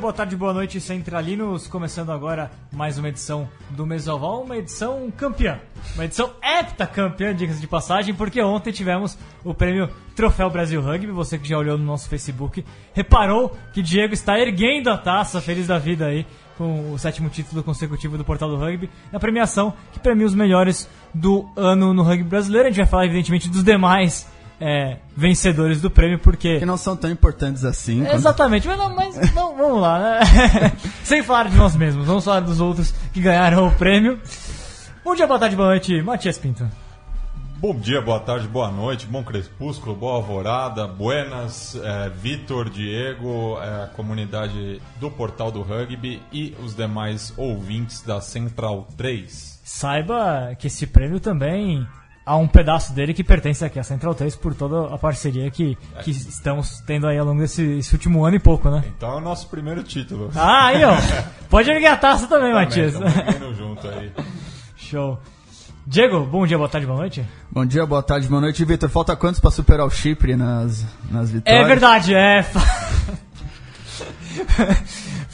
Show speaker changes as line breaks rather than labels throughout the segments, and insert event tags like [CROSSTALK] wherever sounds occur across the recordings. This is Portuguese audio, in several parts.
Boa tarde, boa noite, centralinos. Começando agora mais uma edição do Mesoval, uma edição campeã. Uma edição heptacampeã, diga-se de passagem, porque ontem tivemos o prêmio Troféu Brasil Rugby. Você que já olhou no nosso Facebook, reparou que Diego está erguendo a taça, feliz da vida aí, com o sétimo título consecutivo do Portal do Rugby, na premiação que premia os melhores do ano no rugby brasileiro. A gente vai falar, evidentemente, dos demais é, vencedores do prêmio, porque.
Que não são tão importantes assim. quanto-
Exatamente, mas, não, mas não, vamos lá, né? [LAUGHS] Sem falar de nós mesmos, vamos falar dos outros que ganharam o prêmio. Bom dia, boa tarde, boa noite, Matias Pinto.
Bom dia, boa tarde, boa noite, bom crepúsculo, boa alvorada, buenas, eh, Vitor, Diego, eh, a comunidade do Portal do Rugby e os demais ouvintes da Central 3.
Saiba que esse prêmio também há um pedaço dele que pertence aqui à Central 3 por toda a parceria que, que estamos tendo aí ao longo desse esse último ano e pouco, né?
Então é o nosso primeiro título.
Ah, aí ó, [LAUGHS] pode erguer a taça também,
Também,
Matias.
junto aí. [LAUGHS]
Show. Diego, bom dia, boa tarde, boa noite.
Bom dia, boa tarde, boa noite. Vitor, falta quantos pra superar o Chipre nas, nas vitórias?
É verdade, é. [LAUGHS]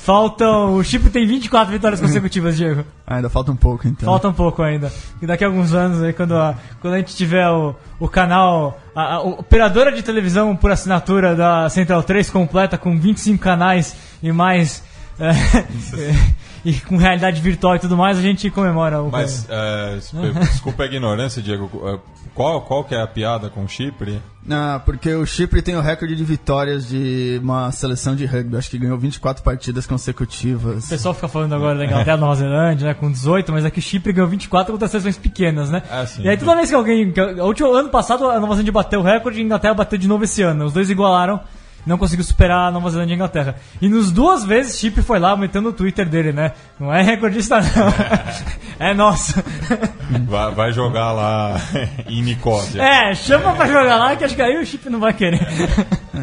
fa- Faltam. O Chip tem 24 vitórias consecutivas, [LAUGHS] Diego.
Ah, ainda falta um pouco, então.
Falta um pouco ainda. E daqui a alguns anos, aí, quando, a, quando a gente tiver o, o canal, a, a operadora de televisão por assinatura da Central 3 completa com 25 canais e mais. é, [LAUGHS] e com realidade virtual e tudo mais, a gente comemora o
Mas, eh, [LAUGHS] desculpa- a ignorância, Diego. eh, Qual, qual que é a piada com o Chipre?
Ah, porque o Chipre tem o recorde de vitórias de uma seleção de rugby. Acho que ganhou 24 partidas consecutivas.
O pessoal fica falando agora da Inglaterra, Nova Zelândia, né, com 18, mas aqui Chipre ganhou 24 contra seleções pequenas, né?
Ah, sim.
e aí toda vez que alguém. que- O último ano passado a Nova Zelândia bateu o recorde e a Inglaterra bateu de novo esse ano. Os dois igualaram, não conseguiu superar a Nova Zelândia e a Inglaterra. E nos duas vezes Chipre foi lá aumentando o Twitter dele, né? Não é recordista, não. [LAUGHS] é nosso.
Vai, vai jogar lá [LAUGHS] em Nicósia.
É, chama pra jogar lá que acho que aí o Chip não vai querer.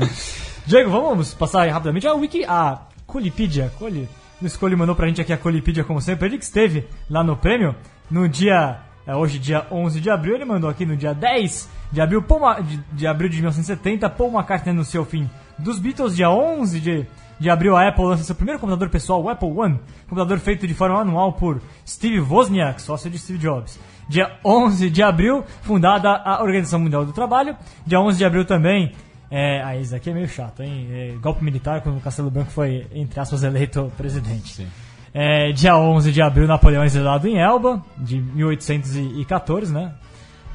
[LAUGHS] Diego, vamos passar rapidamente. A Wiki, a Colipedia, Coli, o Escolhe mandou pra gente aqui a Colipedia, como sempre. Ele que esteve lá no prêmio no dia, é, hoje dia 11 de abril, ele mandou aqui no dia 10 de abril, Paul de, de abril de 1970, Paul McCartney anunciou o fim dos Beatles, dia 11 de, de abril a Apple lança seu primeiro computador pessoal, o Apple One, computador feito de forma manual por Steve Wozniak, sócio de Steve Jobs. Dia 11 de abril, fundada a Organização Mundial do Trabalho. Dia 11 de abril também, é, ah, isso aqui é meio chato, hein? É, golpe militar quando o Castelo Branco foi, entre aspas, eleito presidente. É, dia 11 de abril, Napoleão é exilado em Elba, de 1814, né?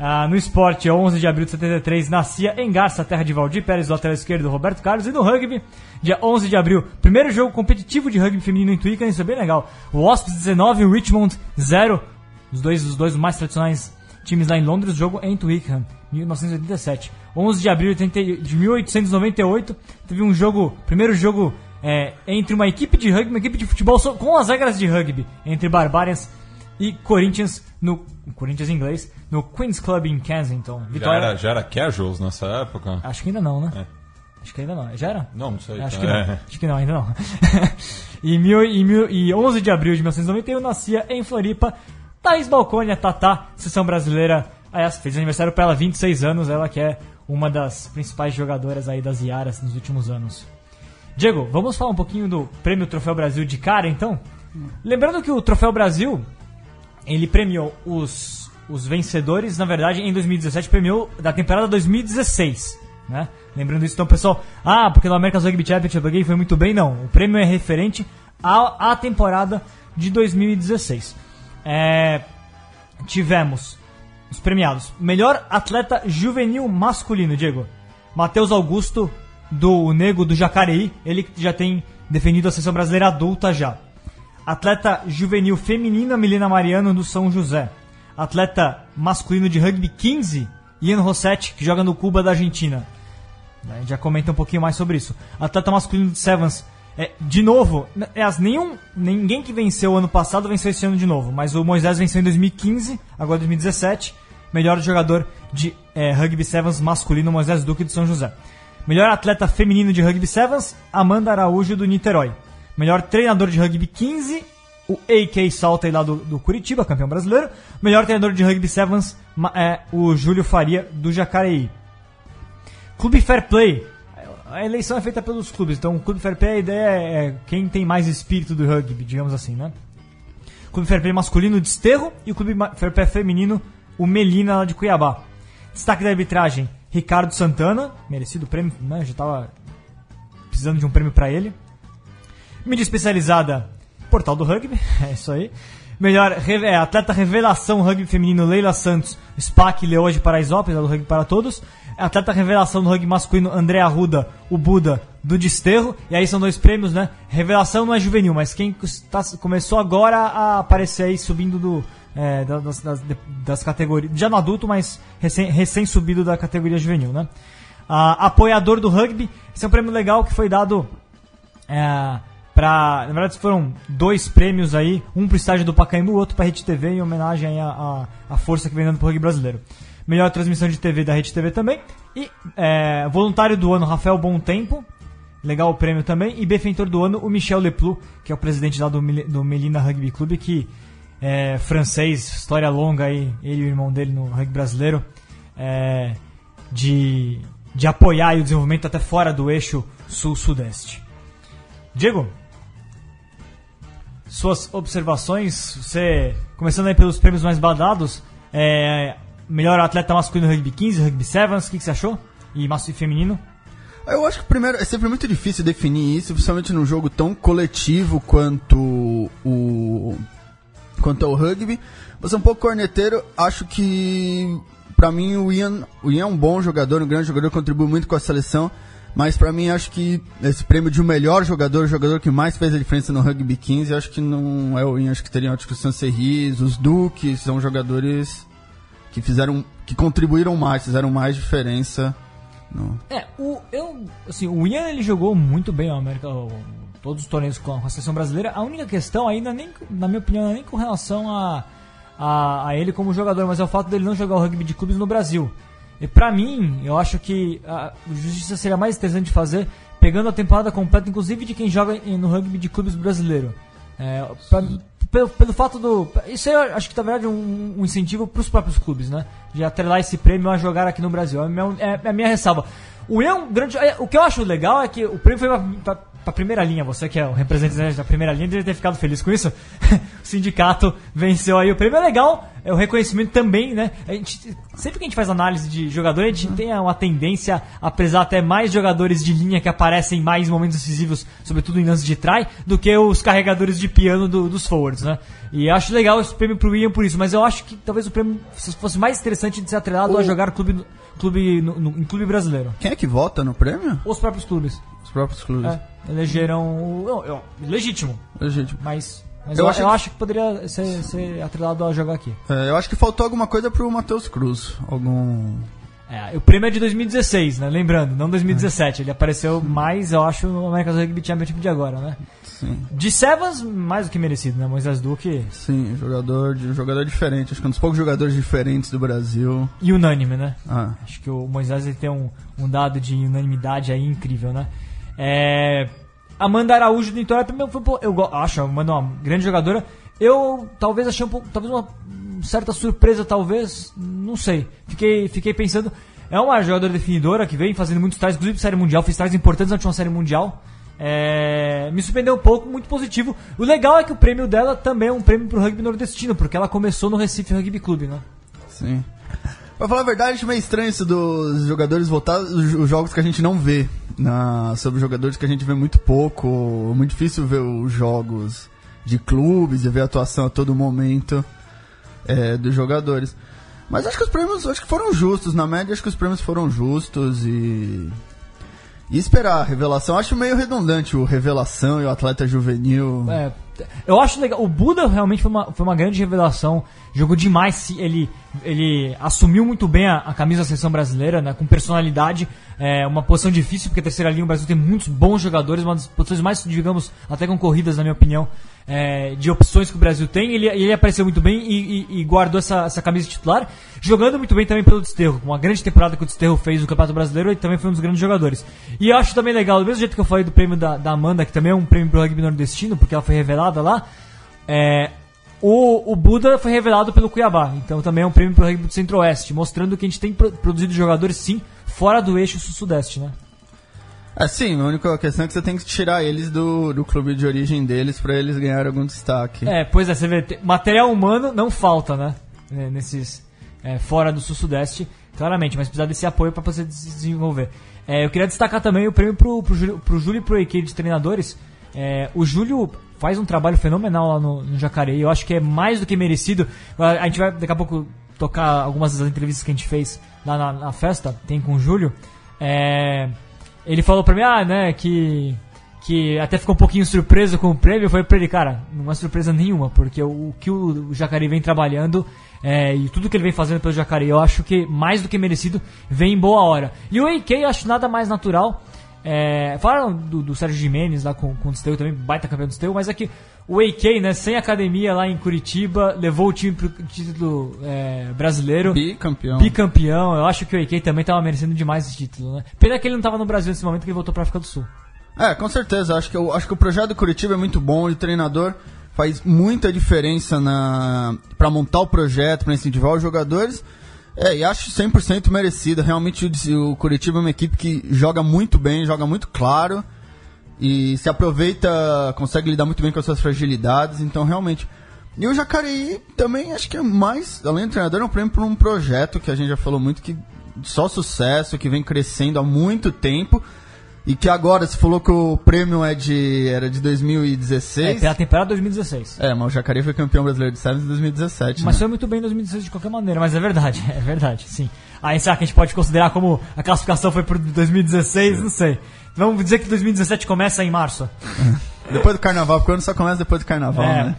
Ah, no esporte, 11 de abril de 73, nascia em Garça, terra de Valdir Pérez, lateral esquerdo, Roberto Carlos. E no rugby, dia 11 de abril, primeiro jogo competitivo de rugby feminino em Twickenham, isso é bem legal. O Wasps 19, o Richmond 0, os dois, os dois mais tradicionais times lá em Londres, jogo em Twickenham, 1987. 11 de abril de 80 de 1898, teve um jogo, primeiro jogo é, entre uma equipe de rugby, uma equipe de futebol com as regras de rugby, entre Barbarians e Corinthians, no Corinthians em inglês, no Queen's Club em Kensington.
Já
Vitória.
era, já era casuals nessa época?
Acho que ainda não, né?
É.
Acho que ainda não. Já era?
Não, não sei.
Acho
É.
que não. Acho que não, ainda não. [LAUGHS] e, mil, e, mil, e 11 de abril de 1991 nascia em Floripa Thaís Balcone, a Tatá, sessão brasileira. Aliás, fez aniversário para ela, 26 anos. Ela que é uma das principais jogadoras aí das Iaras nos últimos anos. Diego, vamos falar um pouquinho do Prêmio Troféu Brasil de cara, então? Lembrando que o Troféu Brasil, ele premiou os, os vencedores, na verdade, em 2017, premiou da temporada 2016, né? Lembrando isso, então, pessoal, ah, porque no America's Rugby Championship alguém foi muito bem, não. O prêmio é referente à, à temporada de 2016. É, tivemos os premiados. Melhor atleta juvenil masculino, Diego. Matheus Augusto, do Nego do Jacareí, ele já tem defendido a seleção brasileira adulta já. Atleta juvenil feminina, Milena Mariano, do São José. Atleta masculino de rugby 15, Ian Rossetti, que joga no Cuba da Argentina. A gente já comenta um pouquinho mais sobre isso. Atleta masculino de Sevens. É, de novo, é, nenhum, ninguém que venceu ano passado venceu esse ano de novo. Mas o Moisés venceu em 2015, agora 2017. Melhor jogador de é, rugby sevens masculino, Moisés Duque de São José. Melhor atleta feminino de rugby sevens, Amanda Araújo do Niterói. Melhor treinador de rugby 15, o AK Saltei lá do, do Curitiba, campeão brasileiro. Melhor treinador de rugby sevens é o Júlio Faria do Jacareí. Clube Fair Play. A eleição é feita pelos clubes, então o Clube Fair Play a ideia é quem tem mais espírito do rugby, digamos assim, né? Clube Fair Play masculino Desterro e o Clube Fair Play feminino o Melina lá de Cuiabá. Destaque da arbitragem Ricardo Santana, merecido prêmio, né? Já tava precisando de um prêmio para ele. Mídia especializada Portal do Rugby, [LAUGHS] é isso aí. Melhor é, atleta revelação rugby feminino Leila Santos, SPAC Leoa de Paraisópolis, do Rugby para Todos. Atleta revelação do rugby masculino André Arruda, o Buda do Desterro. E aí são dois prêmios, né? Revelação não é juvenil, mas quem tá, começou agora a aparecer aí subindo do, é, das, das, das, categorias. Já no adulto, mas recém, recém subido da categoria juvenil, né? apoiador do rugby, esse é um prêmio legal que foi dado. É, Pra, na verdade foram dois prêmios aí, um pro estádio do Pacaembu, outro pra Rede TV, em homenagem à, à, força que vem dando pro rugby brasileiro. Melhor transmissão de TV da Rede TV também. E é, voluntário do ano, Rafael Bom Tempo, legal o prêmio também. E benfeitor do ano, o Michel Leplu, que é o presidente lá do, do Melina Rugby Clube, que é francês, história longa aí, ele e o irmão dele no rugby brasileiro, é, de, de apoiar o desenvolvimento até fora do eixo sul-sudeste. Diego, suas observações, você, começando aí pelos prêmios mais badados, é, melhor atleta masculino rugby 15, rugby 7, o que, que você achou? E masculino e feminino?
Eu acho que primeiro é sempre muito difícil definir isso, principalmente num jogo tão coletivo quanto o quanto o rugby. Você é um pouco corneteiro, acho que para mim o Ian, o Ian é um bom jogador, um grande jogador, contribui muito com a seleção. Mas para mim, acho que esse prêmio de o melhor jogador, o jogador que mais fez a diferença no Rugby 15, acho que não é o Ian, acho que teriam acho que o Sancerris, os Duques, são jogadores que fizeram, que contribuíram mais, fizeram mais diferença. No...
É, o, eu, assim, o Ian ele jogou muito bem o América, o, todos os torneios com a, seleção brasileira. A única questão ainda, nem, na minha opinião, nem com relação a, a, a ele como jogador, mas é o fato dele não jogar o rugby de clubes no Brasil. E pra mim, eu acho que a justiça seria mais interessante de fazer pegando a temporada completa, inclusive de quem joga no rugby de clubes brasileiro. É, pra, pelo, pelo fato do. Isso eu acho que na verdade é um, um incentivo para os próprios clubes, né? De atrelar esse prêmio a jogar aqui no Brasil. É a minha, é a minha ressalva. O Ian, grande, é, o que eu acho legal é que o prêmio foi pra, pra primeira linha, você que é o representante da primeira linha, deve ter ficado feliz com isso. [LAUGHS] o sindicato venceu aí o prêmio. É legal, é o reconhecimento também, né? A gente, sempre que a gente faz análise de jogador, a gente uhum. tem uma tendência a pesar até mais jogadores de linha que aparecem mais em momentos decisivos, sobretudo em lances de try, do que os carregadores de piano do, dos forwards, né? E acho legal esse prêmio pro Ian por isso, mas eu acho que talvez o prêmio fosse mais interessante de ser atrelado o... a jogar clube, clube, no, no, em clube brasileiro.
Quem é que vota no prêmio?
Os próprios clubes.
Os próprios clubes. É,
elegeram. Não, eu, legítimo.
Legítimo.
Mas. Mas eu, eu, acho, eu acho, que poderia ser, ser atrelado a jogar aqui.
É, eu acho que faltou alguma coisa pro Matheus Cruz. Algum.
É, o prêmio é de 2016, né? Lembrando, não 2017. É. Ele apareceu mais, eu acho, no America's Rugby Championship de agora, né?
Sim.
De Sevas, mais do que merecido, né? Moisés Duque.
Sim, jogador, de, jogador diferente. Acho que é um dos poucos jogadores diferentes do Brasil.
E unânime, né?
Ah.
Acho que o Moisés ele tem um, um dado de unanimidade aí incrível, né? É, Amanda Araújo do Vitória também foi, eu acho, Amanda uma grande jogadora. Eu talvez achei um pouco, talvez uma certa surpresa, talvez, não sei. Fiquei, fiquei pensando, é uma jogadora definidora que vem fazendo muitos tries, inclusive série mundial, fez tries importantes na última série mundial. É, me surpreendeu um pouco, muito positivo. O legal é que o prêmio dela também é um prêmio pro rugby nordestino, porque ela começou no Recife Rugby Clube, né?
Sim. Pra falar a verdade, acho meio estranho isso dos jogadores voltar os jogos que a gente não vê. Na, sobre jogadores que a gente vê muito pouco. Muito difícil ver os jogos de clubes e ver a atuação a todo momento é, dos jogadores. Mas acho que os prêmios acho que foram justos. Na média, acho que os prêmios foram justos e e esperar a revelação, acho meio redundante o revelação e o atleta juvenil.
É, Eu acho legal. O Buda realmente foi uma, foi uma grande revelação. Jogou demais. Ele, ele assumiu muito bem a, a camisa da seleção brasileira, né, com personalidade. É uma posição difícil, porque a terceira linha o Brasil tem muitos bons jogadores, uma das posições mais, digamos, até concorridas, na minha opinião, é, de opções que o Brasil tem. Ele, ele apareceu muito bem e, e, e guardou essa, essa camisa titular, jogando muito bem também pelo Desterro. Uma grande temporada que o Desterro fez no Campeonato Brasileiro, ele também foi um dos grandes jogadores. E eu acho também legal, do mesmo jeito que eu falei do prêmio da, da Amanda, que também é um prêmio pro rugby nordestino, porque ela foi revelada lá, é, o, o Buda foi revelado pelo Cuiabá, então também é um prêmio pro rugby do Centro-Oeste, mostrando que a gente tem pro, produzido jogadores sim fora do eixo sul-sudeste, né?
É, sim, a única questão é que você tem que tirar eles do, do clube de origem deles para eles ganharem algum destaque.
É, pois é, você vê, te- material humano não falta, né? É, Nesses é, fora do sul-sudeste, claramente, mas precisa desse apoio para você se desenvolver. É, eu queria destacar também o prêmio pro, pro, pro Júlio e pro EQ de treinadores. É, o Júlio faz um trabalho fenomenal lá no, no Jacareí, eu acho que é mais do que merecido. A gente vai daqui a pouco tocar algumas das entrevistas que a gente fez lá na, na festa, tem com o Júlio. É, ele falou pra mim, ah, né, que que até ficou um pouquinho surpreso com o prêmio, falei pra ele, cara, não é surpresa nenhuma, porque o, o que o Jacareí vem trabalhando é, e tudo que ele vem fazendo pelo Jacareí, eu acho que mais do que merecido, vem em boa hora. E o AK eu acho nada mais natural. É, falaram do, do Sérgio Jimenez lá com, com o Disteu também, baita campeão do Disteu, mas é que o AK, né, sem academia lá em Curitiba, levou o time pro título é, brasileiro.
Bicampeão.
Bicampeão, eu acho que o AK também tava merecendo demais esse título, né? Pena que ele não tava no Brasil nesse momento que ele voltou pra África do Sul.
É, com certeza. Acho que, eu, acho que o projeto do Curitiba é muito bom. O treinador faz muita diferença na para montar o projeto, para incentivar os jogadores. É, e acho 100% merecido. Realmente o, o Curitiba é uma equipe que joga muito bem, joga muito claro e se aproveita, consegue lidar muito bem com as suas fragilidades. Então, realmente. E o Jacareí também acho que é mais, além do treinador, é um prêmio para um projeto que a gente já falou muito que só sucesso, que vem crescendo há muito tempo. E que agora, você falou que o prêmio é de, era de
É,
2016.
pela temporada 2016.
É, mas o Jacareí foi campeão brasileiro de Sevens em 2017.
Mas
né?
foi muito bem em 2016 de qualquer maneira, mas é verdade, [LAUGHS] é verdade, sim. Aí será que a gente pode considerar como a classificação foi por 2016? Não sei. Vamos dizer que 2017 começa em março. [LAUGHS]
Depois do carnaval, porque o ano só começa depois do carnaval,
É.
né?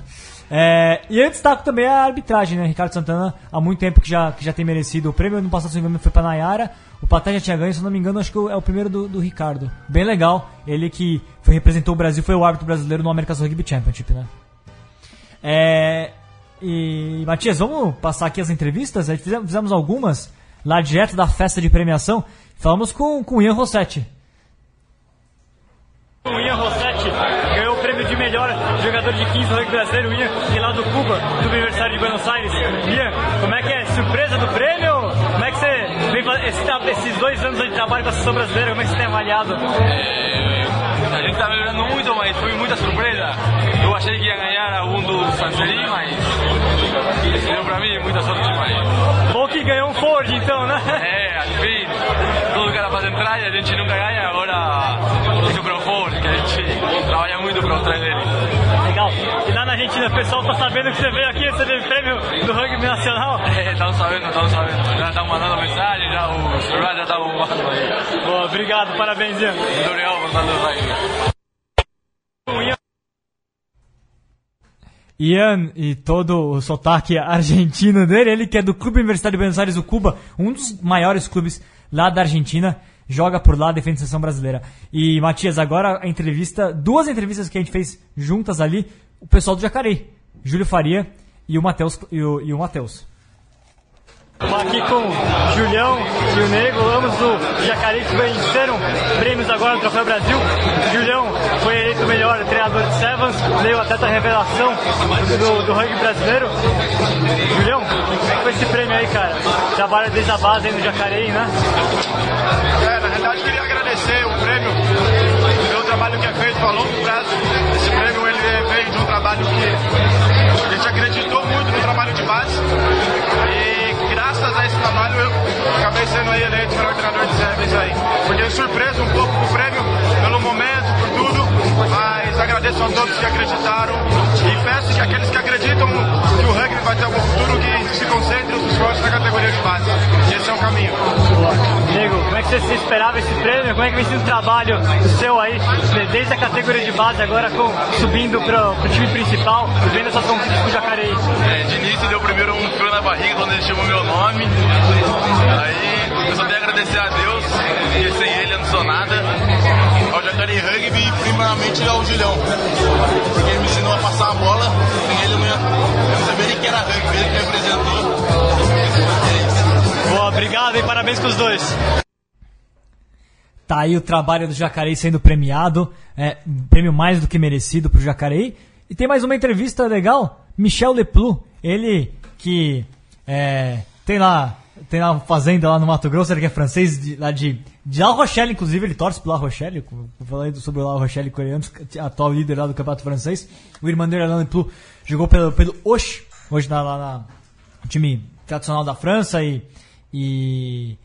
É, e eu destaco também a arbitragem, né? Ricardo Santana, há muito tempo que já, que já tem merecido o prêmio. Ano passado, se não me engano, foi pra Nayara. O Patá já tinha ganho, se não me engano, acho que é o primeiro do, do Ricardo. Bem legal. Ele que foi, representou o Brasil, foi o árbitro brasileiro no America's Rugby Championship, né? É, e, Matias, vamos passar aqui as entrevistas? A gente fizemos, fizemos algumas lá direto da festa de premiação. Falamos com, com o Ian Rossetti. O Ian Rossetti ganhou o prêmio de melhor jogador de 15 do rugby brasileiro, o Ian, e lá do Cuba, do Universitário de Buenos Aires. Ian, como é que é? Surpresa do prêmio? Como é que você vem fa- esse tra- esses dois anos de trabalho com a seleção brasileira, como é que você tem avaliado?
A gente tá melhorando muito, mas foi muita surpresa. Eu achei que ia ganhar algum do Sanseri, mas deu pra mim muita sorte demais.
Bom que ganhou um Ford, então, né?
É, al fim, todo cara faz entrar e a gente nunca ganha, agora isso pro forte, que a gente muito para.
Legal. E lá na Argentina, o pessoal tá sabendo que você veio aqui receber prêmio do rugby nacional. [LAUGHS]
É, estão sabendo, estão sabendo. Já estão mandando mensagem, já o celular já tá bombando aí.
Boa, obrigado, parabéns, Ian.
Muito obrigado por aí.
Ian e todo o sotaque argentino dele, ele que é do Clube Universitário de Buenos Aires, o Cuba, um dos maiores clubes lá da Argentina, joga por lá, defende a seleção brasileira. E Matias, agora a entrevista, duas entrevistas que a gente fez juntas ali, o pessoal do Jacareí, Júlio Faria e o Matheus. E o, e o Matheus. Aqui com Julião e o Nego, ambos do Jacareí que venceram prêmios agora no Troféu Brasil. Julião foi eleito o melhor treinador de Sevens, até a revelação do, do rugby brasileiro. Julião, como é foi esse prêmio aí, cara? Trabalha desde a base aí no Jacareí, né?
É, na realidade queria agradecer o prêmio pelo trabalho que é feito a longo prazo. Esse prêmio ele veio de um trabalho que a gente acreditou muito no trabalho de base e graças a esse trabalho eu acabei sendo eleito melhor treinador de serviço aí. Fiquei surpreso um pouco com o prêmio pelo momento, mas agradeço a todos que acreditaram e peço que aqueles que acreditam que o rugby vai ter algum futuro que se concentrem os esforços na categoria de base. Esse é o caminho.
Diego, como é que você se esperava esse prêmio? Como é que vem sido o trabalho seu aí, desde a categoria de base agora com, subindo para o time principal e vendo essas conquistas com o Jacareí?
É, de início deu primeiro um frio na barriga quando ele chamou meu nome. Aí eu só tenho a agradecer a Deus, porque sem ele eu não sou nada. Ao Jacareí Rugby e primeiramente ao Julião. Porque ele me ensinou a passar a bola, sem ele não, ia, eu não sabia nem que era rugby, ele que me apresentou.
Boa, obrigado e parabéns com os dois. Tá aí o trabalho do Jacareí sendo premiado, é, um prêmio mais do que merecido pro Jacareí. E tem mais uma entrevista legal, Michel Leplu, ele que é, tem lá tem uma fazenda lá no Mato Grosso, ele que é francês, de, lá de, de La Rochelle, inclusive, ele torce pro La Rochelle, falando sobre o La Rochelle coreano, atual líder lá do campeonato francês. O irmão dele, Alain Leplu, jogou pelo, pelo Osh, hoje na, lá na, time tradicional da França e e,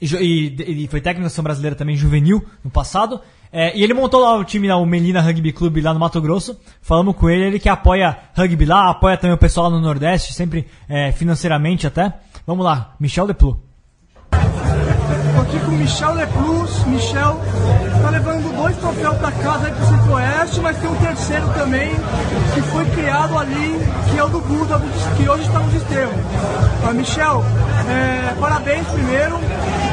e, e foi técnico da seleção brasileira também juvenil no passado. É, e ele montou lá o time, lá, o Melina Rugby Club lá no Mato Grosso. Falamos com ele, ele que apoia rugby lá, apoia também o pessoal lá no Nordeste, sempre é, financeiramente até. Vamos lá, Michel Deplu.
Estou aqui com Michel Leplus. Michel está levando dois troféus para casa aí para o Centro-Oeste, mas tem um terceiro também que foi criado ali, que é o do Buda, que hoje está no desterro. Uh, Michel, é, parabéns primeiro.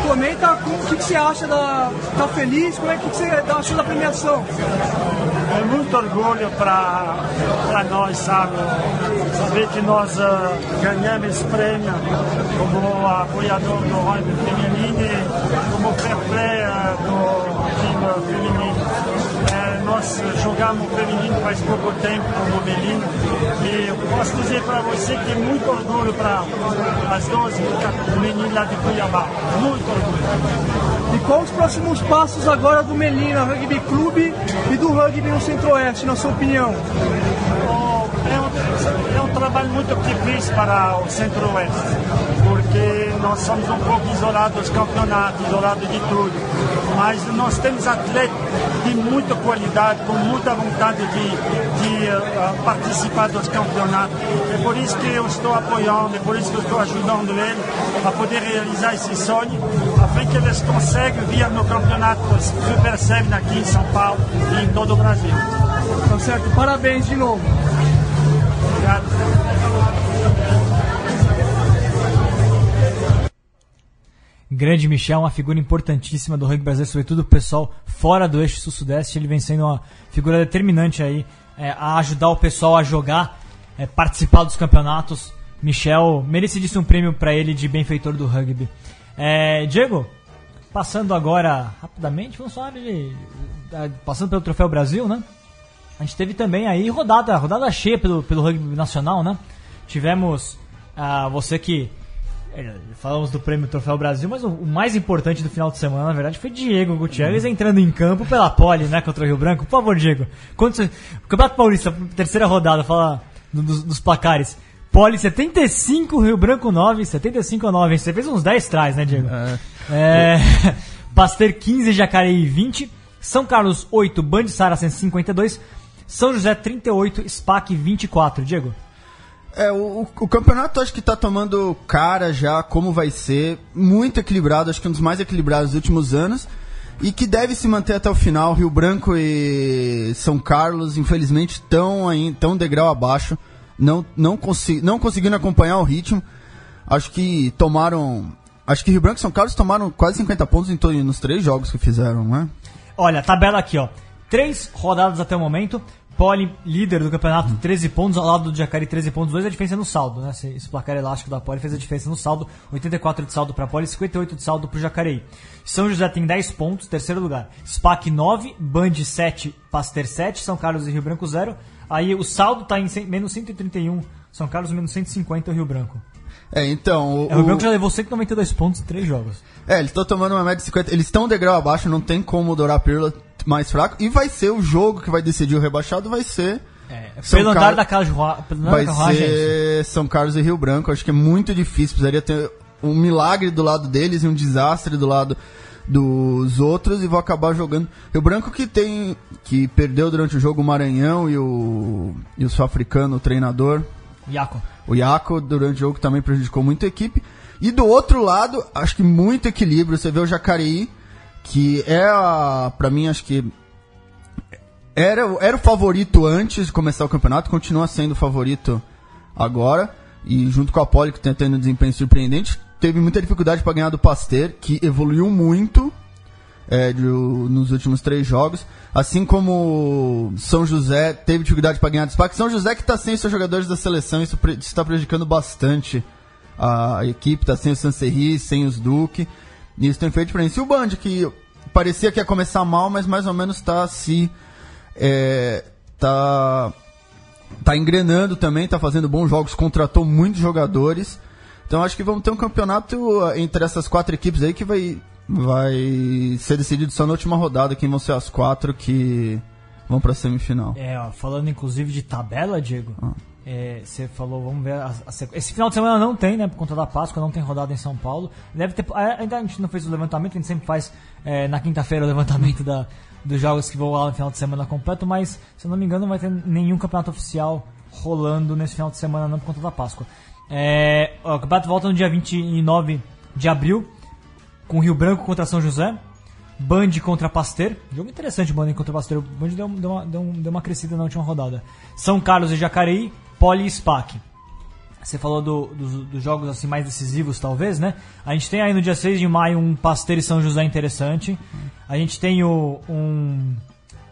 Comenta com, o que, que, você acha da. Tá feliz? Como é que, que você achou da premiação?
É muito orgulho para nós, sabe? Saber que nós uh, ganhamos esse prêmio como apoiador do rugby feminino como fair play uh, do time feminino. É, nós jogamos feminino faz pouco tempo como Belino e eu posso dizer para você que é muito orgulho para as 12 meninas lá de Cuiabá. Muito orgulho.
E quais os próximos passos agora do Melina Rugby Clube e do rugby no Centro-Oeste, na sua opinião?
É um, é um trabalho muito difícil para o Centro-Oeste, nós somos um pouco isolados dos campeonatos, isolados de tudo. Mas nós temos atletas de muita qualidade, com muita vontade de, de uh, participar dos campeonatos. É por isso que eu estou apoiando, é por isso que eu estou ajudando eles a poder realizar esse sonho, a fim que eles conseguem vir no campeonato Super Seven aqui em São Paulo e em todo o Brasil.
Tá certo, parabéns de novo.
Obrigado.
Grande Michel, uma figura importantíssima do rugby brasileiro, sobretudo o pessoal fora do eixo sul-sudeste. Ele vem sendo uma figura determinante aí é, a ajudar o pessoal a jogar, é, participar dos campeonatos. Michel, merecidíssimo um prêmio para ele de benfeitor do rugby. É, Diego, passando agora rapidamente, vamos falar de, passando pelo Troféu Brasil, né? A gente teve também aí rodada, rodada cheia pelo, pelo rugby nacional, né? Tivemos ah, você que é, falamos do prêmio Troféu Brasil, mas o, o, mais importante do final de semana, na verdade, foi Diego Gutierrez uhum. entrando em campo pela pole, né, contra o Rio Branco. Por favor, Diego. Quanto Campeonato Paulista, terceira rodada, fala dos, dos placares. Pole 75, Rio Branco 9, 75 a 9. Você fez uns 10 trás, né, Diego? É. é [LAUGHS] Baster 15, Jacareí 20, São Carlos 8, Band Saracens 52, São José 38, SPAC 24. Diego?
É, o, o, campeonato acho que tá tomando cara já, como vai ser, muito equilibrado, acho que um dos mais equilibrados dos últimos anos, e que deve se manter até o final. Rio Branco e São Carlos, infelizmente, estão tão degrau abaixo, não, não, consi não conseguindo acompanhar o ritmo. Acho que tomaram. Acho que Rio Branco e São Carlos tomaram quase 50 pontos em nos três jogos que fizeram, né?
Olha, tabela aqui, ó. Três rodadas até o momento. Poli, líder do campeonato, 13 pontos, ao lado do Jacari 13 pontos, 2 a diferença no saldo, né? Esse, placar elástico da Poli fez a diferença no saldo, 84 de saldo para Poli, 58 de saldo para o Jacareí. São José tem 10 pontos, terceiro lugar. SPAC 9, Band 7, Pasteur 7, São Carlos e Rio Branco 0. Aí o saldo está em menos 131, São Carlos menos 150 Rio Branco.
É, então.
O, é, o Branco já levou 192 pontos em 3 jogos.
É, eles estão tomando uma média de 50. Eles estão um degrau abaixo, não tem como dourar a pílula mais fraco. E vai ser o jogo que vai decidir o rebaixado, vai ser.
É, pelo andar da carruagem.
Vai ser São Carlos e Rio Branco. Acho que é muito difícil. Precisaria ter um milagre do lado deles e um desastre do lado dos outros e vou acabar jogando. Rio Branco que tem. que perdeu durante o jogo o Maranhão e o. e o sul-africano, o treinador.
Iaco.
O Iaco durante o jogo também prejudicou muito a equipe. E do outro lado, acho que muito equilíbrio. Você vê o Jacareí, que é, a, pra mim, acho que era, era o favorito antes de começar o campeonato, continua sendo o favorito agora. E junto com a Poli, que está tendo um desempenho surpreendente, teve muita dificuldade para ganhar do Pasteur, que evoluiu muito é, de- nos últimos três jogos. Assim como São José teve dificuldade para ganhar do SPAC. São José que está sem seus jogadores da seleção, isso está prejudicando bastante a equipe, está sem o Sanserri, sem os Duque. Isso tem feito diferença. E o Band, que parecia que ia começar mal, mas mais ou menos está se. É, tá tá engrenando também, tá fazendo bons jogos, contratou muitos jogadores. Então acho que vamos ter um campeonato eh, entre essas quatro equipes aí que vai, vai ser decidido só na última rodada quem vão ser as quatro que vão pra semifinal.
É, ó, falando inclusive de tabela, Diego, é, você falou, vamos ver. a- a sequ- esse final de semana não tem, né? Por conta da Páscoa, não tem rodada em São Paulo. Deve ter. a- Ainda a gente não fez o levantamento, a gente sempre faz é, na quinta-feira o levantamento da, dos jogos que vão lá no final de semana completo, mas se eu não me engano, não vai ter nenhum campeonato oficial rolando nesse final de semana, não por conta da Páscoa. É, o campeonato volta no dia 29 de abril, com Rio Branco contra São José. Band contra Pasteur. Jogo interessante, Band contra Pasteur. O Band deu, deu, uma, um- deu uma crescida na última rodada. São Carlos e Jacareí, Poli e SPAC. Você falou do- dos, dos jogos assim mais decisivos, talvez, né? A gente tem aí no dia 6 de maio um Pasteur e São José interessante. A gente tem o, um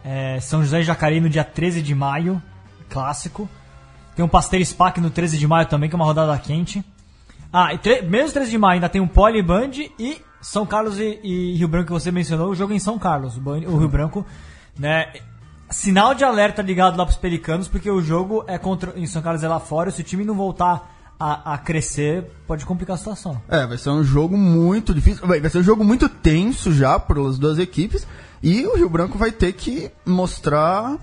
é, São José e Jacareí no dia 13 de maio, clássico. Tem um Pasteur e SPAC no 13 de maio também, que é uma rodada quente. Ah, e mesmo 13 de maio ainda tem um Poli Band e São Carlos e, e Rio Branco que você mencionou, o jogo em São Carlos, o, o Rio Branco, né? Sinal de alerta ligado lá pros pelicanos, porque o jogo é contra em São Carlos é lá fora, se o time não voltar a, a crescer, pode complicar a situação.
É, vai ser um jogo muito difícil. Vai ser um jogo muito tenso já pelas duas equipes. E o Rio Branco vai ter que mostrar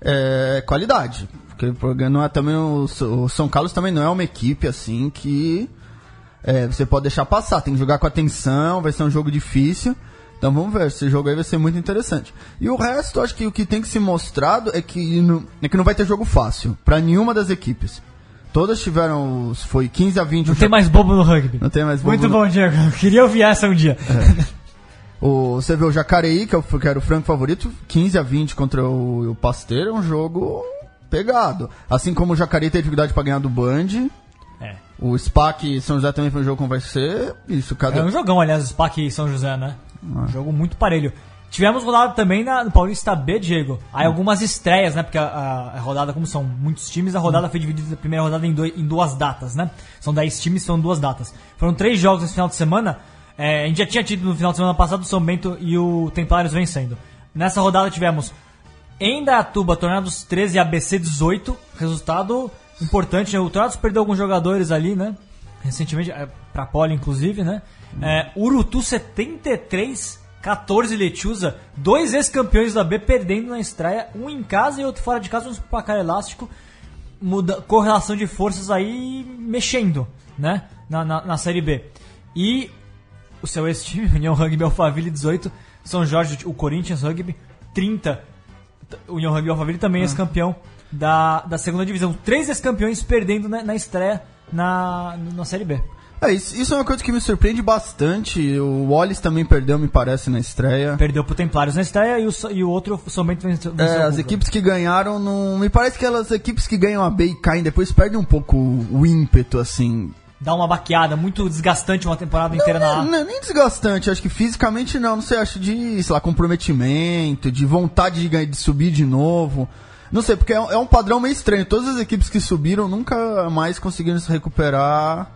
é, qualidade. Porque porque não é também o, o São Carlos também não é uma equipe assim que é, você pode deixar passar. Tem que jogar com atenção, vai ser um jogo difícil. Então vamos ver, esse jogo aí vai ser muito interessante. E o resto, acho que o que tem que ser mostrado é que não, é que não vai ter jogo fácil para nenhuma das equipes. Todas tiveram, os- foi 15 a 20.
Não tem mais bobo no rugby.
Não tem mais bobo
Muito
no-
bom, Diego. Eu Queria ouvir essa um dia.
O, você vê o Jacareí, que, é o, que era o franco favorito, 15 a 20 contra o, o Pasteur, é um jogo pegado. Assim como o Jacareí teve dificuldade para ganhar do Band,
É.
o SPAC e São José também foi um jogo como vai ser. Isso, cada.
É um jogão, aliás, o SPAC e São José, né? Um jogo muito parelho. Tivemos rodada também na, no Paulista B, Diego. Aí algumas estreias, né? Porque a, a- a rodada, como são muitos times, a rodada foi dividida, a primeira rodada em, em duas datas, né? São 10 times, são duas datas. Foram três jogos esse final de semana. É, a gente já tinha tido no final de semana passado o São Bento e o Templários vencendo. Nessa rodada tivemos Endatuba, Tornados 13 e ABC 18. Resultado importante, né? O Tornados perdeu alguns jogadores ali, né? Recentemente, é, pra Poli, inclusive, né? É, Urutu 73, 14 Lechuza. Dois ex-campeões da B perdendo na estreia. Um em casa e outro fora de casa, um placar elástico. Muda, correlação de forças aí mexendo, né? Na, na, na Série B. E o seu ex-time, [LAUGHS] União Rugby Alphaville 18, São Jorge, o Corinthians Rugby 30, União Rugby Alphaville também é ex-campeão da, da segunda divisão. Três ex-campeões perdendo na, na estreia na, na Série B.
É, isso, isso é uma coisa que me surpreende bastante. O Wallace também perdeu, me parece, na estreia.
Perdeu pro Templários na estreia e o, e o outro somente venceu.
É, as equipes que ganharam não. Me parece que elas equipes que ganham a B e caem depois perdem um pouco o, ímpeto, assim.
Dá uma baqueada, muito desgastante uma temporada inteira na A.
Não, não é nem desgastante, acho que fisicamente não, não sei, acho de, sei lá, comprometimento, de vontade de, ganhar- de subir de novo. Não sei, porque é, um- é um padrão meio estranho. Todas as equipes que subiram nunca mais conseguiram se recuperar.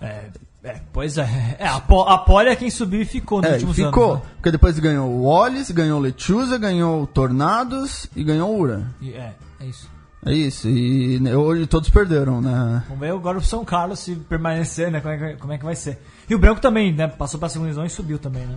É, é, pois é. é a, Po- a Poli é quem subiu e ficou nos
É, e
últimos
ficou.
anos. né?
Porque depois ganhou o Wallace, ganhou o Lechuza, ganhou o Tornados e ganhou o Ura.
E É, é isso.
É isso, e né, hoje todos perderam, né?
Vamos ver agora o São Carlos se permanecer, né? Como é que, como é que vai ser. Rio Branco também, né? Passou pra segunda divisão e subiu também, né?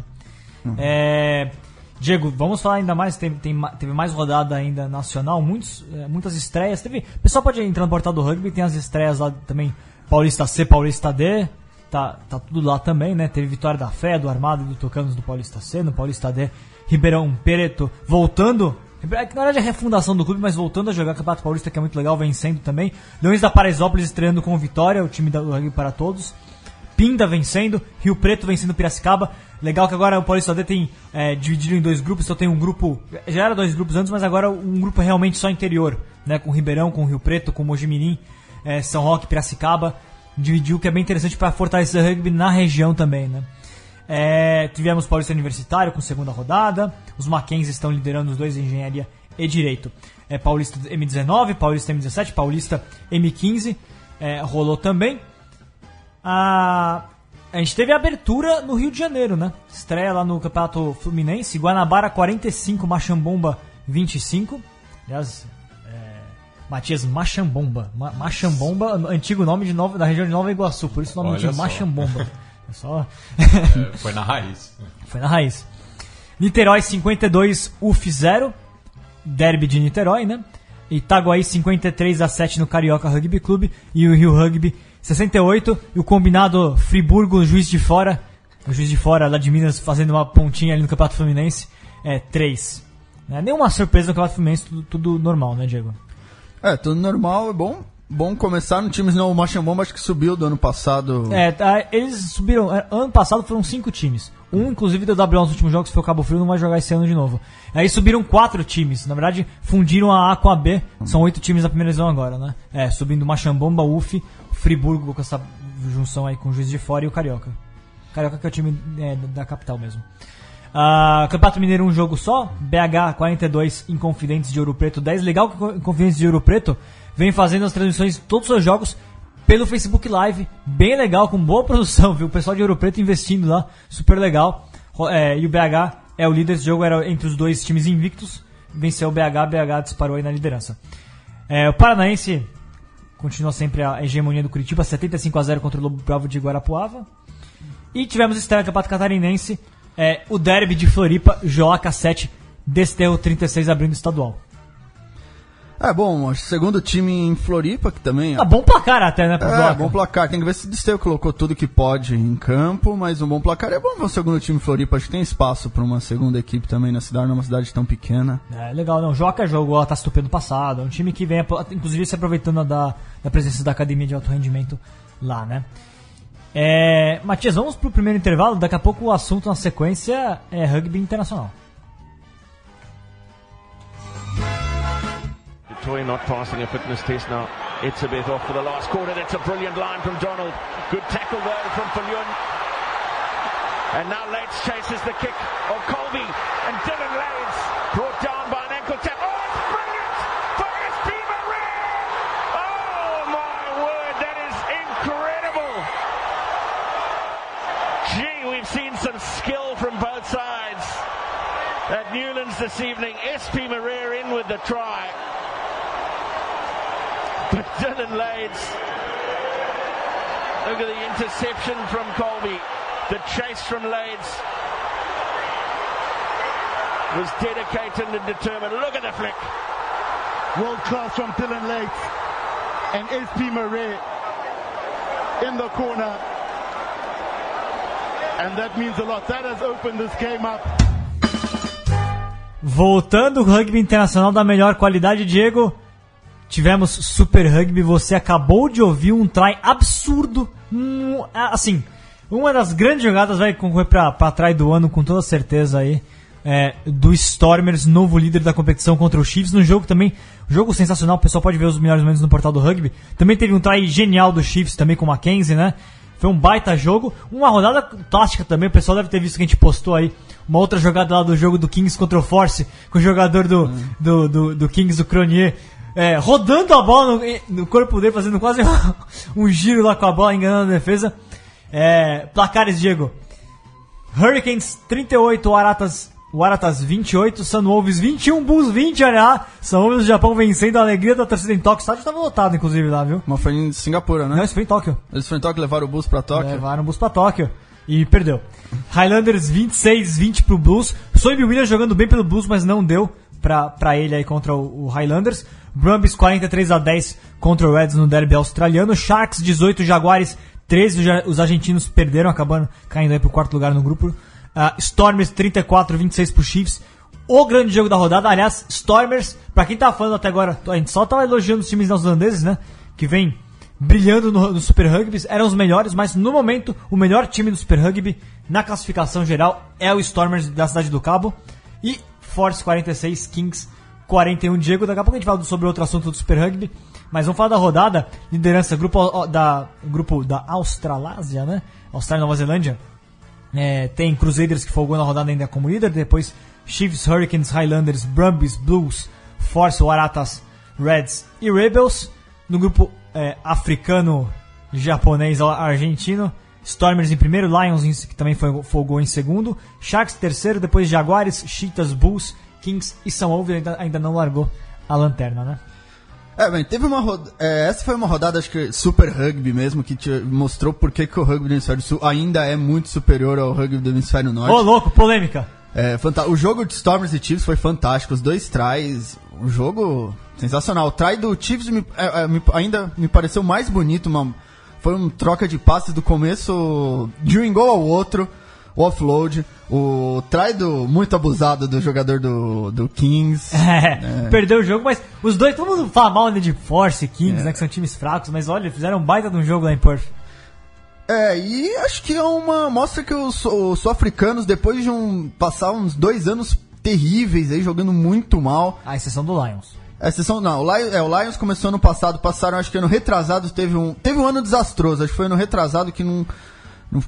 É, Diego, vamos falar ainda mais. Teve, tem teve mais rodada ainda nacional, muitos, é, muitas estreias. Teve, o pessoal pode entrar no portal do rugby, tem as estreias lá também. Paulista C, Paulista D. Tá, tá tudo lá também, né? Teve vitória da Fé, do Armado e do Tocanos do Paulista C, no Paulista D. Ribeirão Pereto voltando. É na verdade é refundação do clube, mas voltando a jogar Campeonato Paulista, que é muito legal, vencendo também. Leões da Paraisópolis estreando com vitória, o time do Rugby para Todos. Pinda vencendo, Rio Preto vencendo Piracicaba. Legal que agora o Paulista D tem é, dividido em dois grupos, então tem um grupo. Já era dois grupos antes, mas agora um grupo realmente só interior, né? Com Ribeirão, com Rio Preto, com Mojimirim, é, São Roque, Piracicaba. Dividiu, que é bem interessante para fortalecer o rugby na região também, né? É, tivemos Paulista Universitário com segunda rodada. Os Mackenzie estão liderando os dois engenharia e direito. É, Paulista M19, Paulista M17, Paulista M15 é, rolou também. A, a gente teve a abertura no Rio de Janeiro, né? Estreia lá no Campeonato Fluminense. Guanabara 45, Machambomba 25. Aliás, é, Matias Machambomba. Ma Machambomba, antigo nome de Nova, da região de Nova Iguaçu, por isso o nome
Olha
de
só.
Machambomba. É só.
É, foi na raiz.
Foi na raiz. Niterói 52, UF 0. Derby de Niterói, né? Itaguaí 53 a 7 no Carioca Rugby Clube e o Rio Rugby 68 e o combinado Friburgo Juiz de Fora, o Juiz de Fora lá de Minas fazendo uma pontinha ali no Campeonato Fluminense, é 3. Né? Nenhuma surpresa no Campeonato Fluminense, tudo, tudo normal, né, Diego?
É, tudo normal, é bom. Bom começar no time, senão o Machambomba acho que subiu do ano passado.
É, tá, eles subiram. é, Ano passado foram cinco times. Um, inclusive, deu WO nos últimos jogos, foi o Cabo Frio, não vai jogar esse ano de novo. Aí subiram quatro times. Na verdade, fundiram a A com a B. São oito times da primeira divisão agora, né? É, subindo Machambomba, UF, Friburgo com essa junção aí com o Juiz de Fora e o Carioca. Carioca que é o time é, da capital mesmo. Ah, Campeonato Mineiro um jogo só, BH 42, Inconfidentes de Ouro Preto 10. Legal que Inconfidentes de Ouro Preto vem fazendo as transmissões de todos os seus jogos pelo Facebook Live, bem legal, com boa produção, viu? O pessoal de Ouro Preto investindo lá, super legal. É, e o BH é o líder desse jogo, era entre os dois times invictos, venceu o BH, BH disparou aí na liderança. É, o Paranaense continua sempre a hegemonia do Curitiba, 75 a 0 contra o Lobo Bravo de Guarapuava. E tivemos estreia no Campeonato Catarinense, é, o derby de Floripa, Joaca 7, Desterro 36 abrindo estadual.
É bom, acho que segundo time em Floripa, que também.
Ah, bom placar até, né, pro
É, bom placar. Tem que ver se o Disteu colocou tudo que pode em campo, mas um bom placar é bom ver o segundo time em Floripa. Acho que tem espaço para uma segunda equipe também na cidade, numa cidade tão pequena.
É, legal, não. Joca jogou a Taça Tupi no passado. É um time que vem, inclusive, se aproveitando da, da presença da academia de alto rendimento lá, né? É, Matias, vamos pro primeiro intervalo. Daqui a pouco o assunto na sequência é rugby internacional.
Toy not passing a fitness test now. It's a bit off for the last quarter. A brilliant line from Donald. Good tackle there from. And now chases the kick of at Newlands this evening. SP Maria in with the try. But Dylan Lades, look at the interception from Colby. The chase from Lades was dedicated and determined. Look at the flick.
World class from Dylan Late and SP Murray in the corner. And that means a lot. That has opened this game up.
Voltando o rugby internacional da melhor qualidade, Diego. Tivemos Super Rugby. Você acabou de ouvir um try absurdo. Hum, assim, uma das grandes jogadas vai concorrer pra try do ano, com toda certeza aí. É, do Stormers, novo líder da competição contra o Chiefs. No jogo também, jogo sensacional. O pessoal pode ver os melhores momentos no portal do rugby. Também teve um try genial do Chiefs, também com o Mackenzie, né? Foi um baita jogo. Uma rodada tática também. O pessoal deve ter visto que a gente postou aí. Uma outra jogada lá do jogo do Kings contra o Force. Com o jogador do, do, do, do Kings, o Cronier. É, rodando a bola no, no corpo dele, fazendo quase [LAUGHS] um giro lá com a bola, enganando a defesa. É, placares, Diego. Hurricanes 38, Aratas, Aratas 28, Sunwolves 21, Bulls 20, olha lá. Sunwolves do Japão vencendo a alegria da torcida em Tóquio. O estádio estava lotado, inclusive, lá, viu?
Mas foi em Singapura, né?
Não, isso foi em Tóquio.
Eles foram em Tóquio, levaram o bus pra Tóquio.
Levaram o Bulls pra Tóquio. E perdeu. Highlanders 26, 20 pro Blues. Soib Williams jogando bem pelo Blues, mas não deu pra, pra ele aí contra o, o Highlanders. Brumbies 43 a 10 contra o Reds no derby australiano. Sharks 18, Jaguares 13. Os ja- Os argentinos perderam, acabando caindo aí pro quarto lugar no grupo. Ah, Stormers 34, 26 pro Chiefs. O grande jogo da rodada, aliás, Stormers, pra quem tava falando até agora, a gente só tava elogiando os times neozelandeses, né? Que vem brilhando no, no Super Rugby, eram os melhores, mas no momento o melhor time do Super Rugby na classificação geral é o Stormers da Cidade do Cabo e Force 46, Kings 41. Diego, daqui a pouco a gente fala sobre outro assunto do Super Rugby, mas vamos falar da rodada, liderança, grupo da, grupo da Australásia, né? Austrália e Nova Zelândia. É, tem Crusaders que folgou na rodada ainda como líder, depois Chiefs, Hurricanes, Highlanders, Brumbies, Blues, Force, Waratas, Reds e Rebels. No grupo é, africano, japonês, argentino, Stormers em primeiro, Lions que também foi, folgou em segundo, Sharks terceiro, depois Jaguares, Cheetahs, Bulls, Kings e São Wolves ainda, ainda não largou a lanterna, né?
É, bem, teve uma rodada. É, essa foi uma rodada, acho que super rugby mesmo, que te mostrou por que, que o rugby do hemisfério sul ainda é muito superior ao rugby do hemisfério norte.
Ô, louco, polêmica!
É, o jogo de Stormers e Chiefs foi fantástico, os dois tries, um jogo sensacional. O try do Chiefs me, é, é, me, ainda me pareceu mais bonito, uma, foi uma troca de passes do começo de um gol ao outro o offload, o try do, muito abusado do jogador do, do Kings. [LAUGHS]
É, é. perdeu o jogo, mas os dois, todo mundo fala mal né, de Force e Kings, é. né, que são times fracos, mas olha, fizeram um baita de um jogo lá em Perth.
É, e acho que é uma. Mostra que os, os sul-africanos, depois de um, passar uns dois anos terríveis aí, jogando muito mal.
A exceção do Lions.
A exceção, não, o Lions, é, o Lions começou ano passado, passaram, acho que ano retrasado, teve um. Teve um ano desastroso, acho que foi ano retrasado que não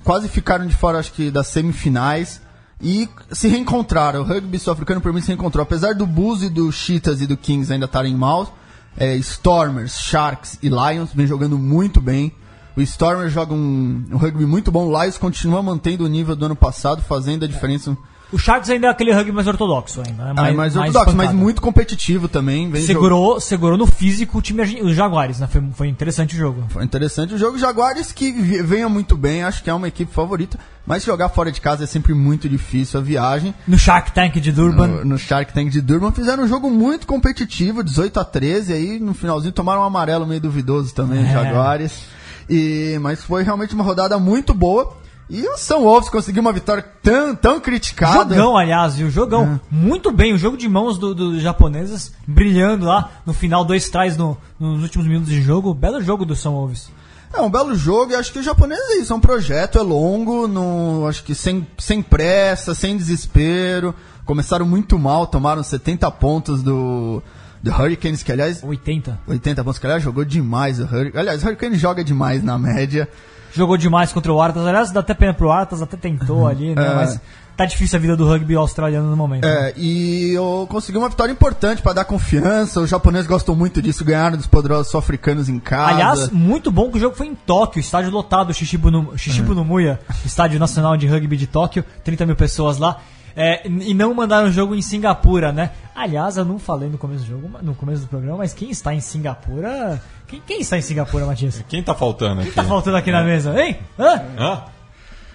quase ficaram de fora, acho que, das semifinais. E se reencontraram. O rugby sul-africano, por mim, se reencontrou. Apesar do Bulls e do Cheetahs e do Kings ainda estarem mal, é, Stormers, Sharks e Lions vem jogando muito bem. O Stormers joga um, um rugby muito bom. O Lions continua mantendo o nível do ano passado, fazendo a diferença.
O Sharks ainda é aquele rugby mais ortodoxo ainda.
Né? Mais, ah, mais ortodoxo, mais mas muito competitivo também.
segurou, segurou no físico o time os Jaguares, né? Foi, foi interessante o jogo.
Foi interessante o jogo. Jaguares que venha muito bem, acho que é uma equipe favorita. Mas jogar fora de casa é sempre muito difícil a viagem.
No Shark Tank de Durban.
No, no Shark Tank de Durban fizeram um jogo muito competitivo, 18 a 13 aí no finalzinho tomaram um amarelo meio duvidoso também, é. Jaguares. E, mas foi realmente uma rodada muito boa. E o São Wolves conseguiu uma vitória tão, tão criticada.
Jogão, aliás, viu? Jogão. É. Muito bem, o jogo de mãos dos do japoneses brilhando lá no final, dois trás no, nos últimos minutos de jogo. Belo jogo do São Wolves.
É um belo jogo e acho que o japonês é isso, é um projeto, é longo, no, acho que sem, sem pressa, sem desespero. Começaram muito mal, tomaram 70 pontos do, do Hurricanes, que aliás.
80.
80 pontos, que aliás jogou demais o Hurricanes. Aliás, o Hurricanes joga demais na média
jogou demais contra o Artas. Aliás, dá até pena pro Artas, até tentou ali, né? É. Mas tá difícil a vida do rugby australiano no momento.
É,
né?
e eu consegui uma vitória importante para dar confiança. Os japoneses gostam muito disso, ganharam dos poderosos sul-africanos em casa.
Aliás, muito bom que o jogo foi em Tóquio, estádio lotado, Shishibu no, Shishibu no Muya, estádio nacional de rugby de Tóquio, 30 mil pessoas lá. É, e não mandaram o jogo em Singapura, né? Aliás, eu não falei no começo do jogo, no começo do programa, mas quem está em Singapura. Quem, quem está em Singapura, Matias?
Quem está faltando aqui?
Quem está faltando aqui na mesa? Hein? Hã? Hã?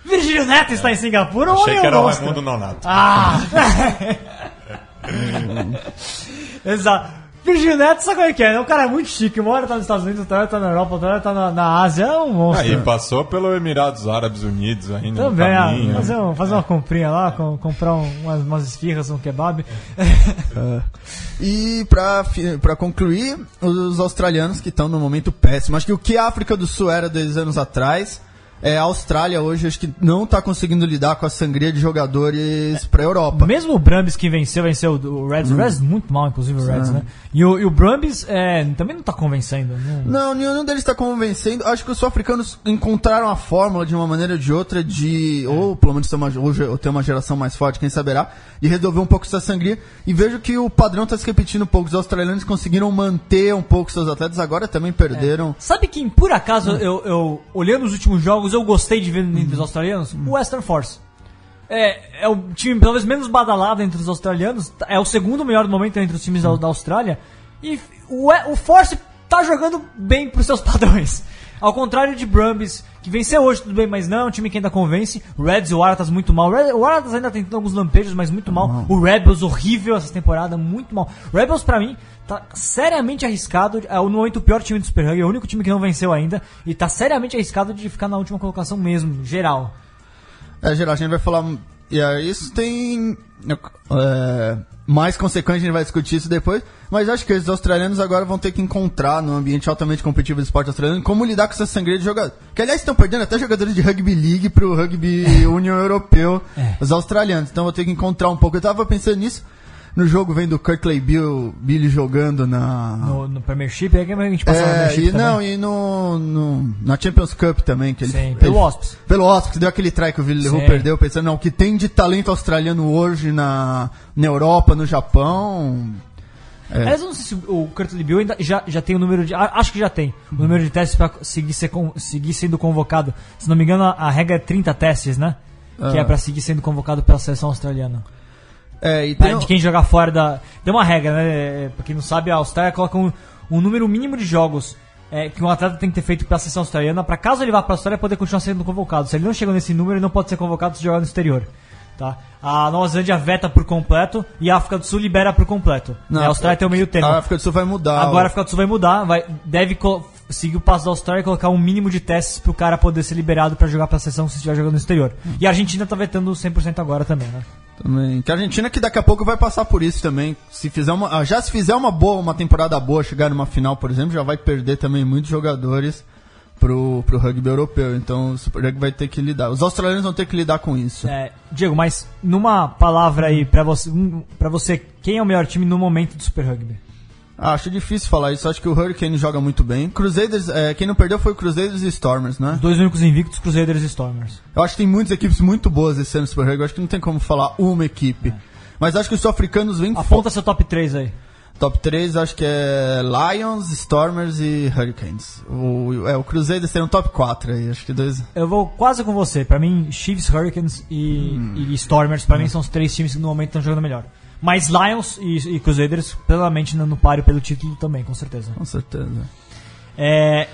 Virgílio Neto está em Singapura
ou Achei que era o Raimundo Nonato.
Ah! [LAUGHS] Exato. Virgílio Neto, sabe como é que é? Né? O cara é muito chique. Uma hora tá nos Estados Unidos, outra hora tá na Europa, outra hora tá na, na Ásia. É um monstro.
Aí passou pelo Emirados Árabes Unidos ainda
Também, no caminho. Ah, fazer, um, fazer uma comprinha lá, com, comprar um, umas, umas esfirras, um kebab.
É. [LAUGHS] E pra, pra concluir, os australianos que estão no momento péssimo. Acho que o que a África do Sul era dois anos atrás é, a Austrália hoje acho que não está conseguindo lidar com a sangria de jogadores é, para a Europa.
Mesmo o Brambis que venceu, venceu o Reds. Hum. O Reds muito mal, inclusive o Reds, é. né? E o, e o Brambis é, também não está convencendo. Né?
Não, nenhum deles está convencendo. Acho que os sul-africanos encontraram a fórmula de uma maneira ou de outra de, ou pelo menos ter uma, ou ter uma geração mais forte, quem saberá, de resolver um pouco essa sangria. E vejo que o padrão está se repetindo um pouco. Os australianos conseguiram manter um pouco seus atletas, agora também perderam. É.
Sabe quem, por acaso, hum. eu, eu olhando os últimos jogos, eu gostei de ver entre os australianos? O Western Force. É, é o time talvez menos badalado entre os australianos. É o segundo melhor momento entre os times da, da Austrália. E o, o Force tá jogando bem pros seus [LAUGHS] padrões. Ao contrário de Brumbies, que venceu hoje, tudo bem, mas não é um time que ainda convence. Reds e o Aratas muito mal. O Aratas ainda tentando alguns lampejos, mas muito mal. O Rebels horrível essa temporada, muito mal. Rebels para mim tá seriamente arriscado, é no momento o pior time do Super Rugby, é o único time que não venceu ainda e tá seriamente arriscado de ficar na última colocação mesmo, geral.
É, geral, a gente vai falar E aí isso tem é, mais consequências, a gente vai discutir isso depois. Mas acho que os australianos agora vão ter que encontrar no ambiente altamente competitivo do esporte australiano como lidar com essa sangria de jogadores. Que aliás estão perdendo até jogadores de rugby league pro rugby [LAUGHS] União Europeu, os australianos. Então vou ter que encontrar um pouco. Eu tava pensando nisso no jogo vendo o Kirkley Bill, Billy jogando na.
No, no Premiership, é que a gente passou no
É,
Premiership
e
também.
não, e no, no- na Champions Cup também, que ele,
Sim, pelo Wasps.
Pelo Wasps, deu aquele try que o Vila
Sim.
perdeu, pensando, não, o que tem de talento australiano hoje na, na Europa, no Japão. É.
Aliás, eu não sei se o Kurt Bill ainda já, já tem o número de. Acho que já tem. O número de testes pra seguir, ser seguir sendo convocado. Se não me engano, a, a regra é 30 testes, né? Que
Ah.
é pra seguir sendo convocado pela seleção australiana.
É, e tem,
De quem jogar fora da. Tem uma regra, né? É, Pra quem não sabe, a Austrália coloca um, um número mínimo de jogos é, que um atleta tem que ter feito pela seleção australiana pra caso ele vá pra Austrália poder continuar sendo convocado. Se ele não chegou nesse número, ele não pode ser convocado se jogar no exterior. Tá? A Nova Zelândia veta por completo e a África do Sul libera por completo.
Não,
a Austrália tem o meio termo.
a África do Sul vai mudar.
Agora a África do Sul vai mudar, vai, deve seguir o passo da Austrália e colocar um mínimo de testes pro cara poder ser liberado pra jogar pra seleção se estiver jogando no exterior. E a Argentina tá vetando 100% agora também, né?
Também. Que a Argentina que daqui a pouco vai passar por isso também. Se fizer uma, ah, já se fizer uma boa, uma temporada boa, chegar numa final, por exemplo, já vai perder também muitos jogadores pro, pro rugby europeu. Então o Super Rugby vai ter que lidar. Os australianos vão ter que lidar com isso.
É, Diego, mas numa palavra aí pra você, pra você, quem é o melhor time no momento do Super Rugby?
Ah, acho difícil falar isso. Acho que o Hurricane joga muito bem. Crusaders, é, quem não perdeu foi o Crusaders e Stormers, né?
Os dois únicos invictos, Crusaders e Stormers.
Eu acho que tem muitas equipes muito boas esse ano no Super Rugby. Eu acho que não tem como falar uma equipe. Mas acho que os sul-africanos vêm
Aponta seu top 3 aí.
Top 3, acho que é Lions, Stormers e Hurricanes. O, é, o Crusaders tem um top 4 aí, acho que dois.
Eu vou quase com você. Pra mim, Chiefs, Hurricanes e, e Stormers, pra mim, são os três times que no momento estão jogando melhor. Mas Lions e, e Crusaders, plenamente no, no páreo pelo título também, com certeza.
Com certeza.
É,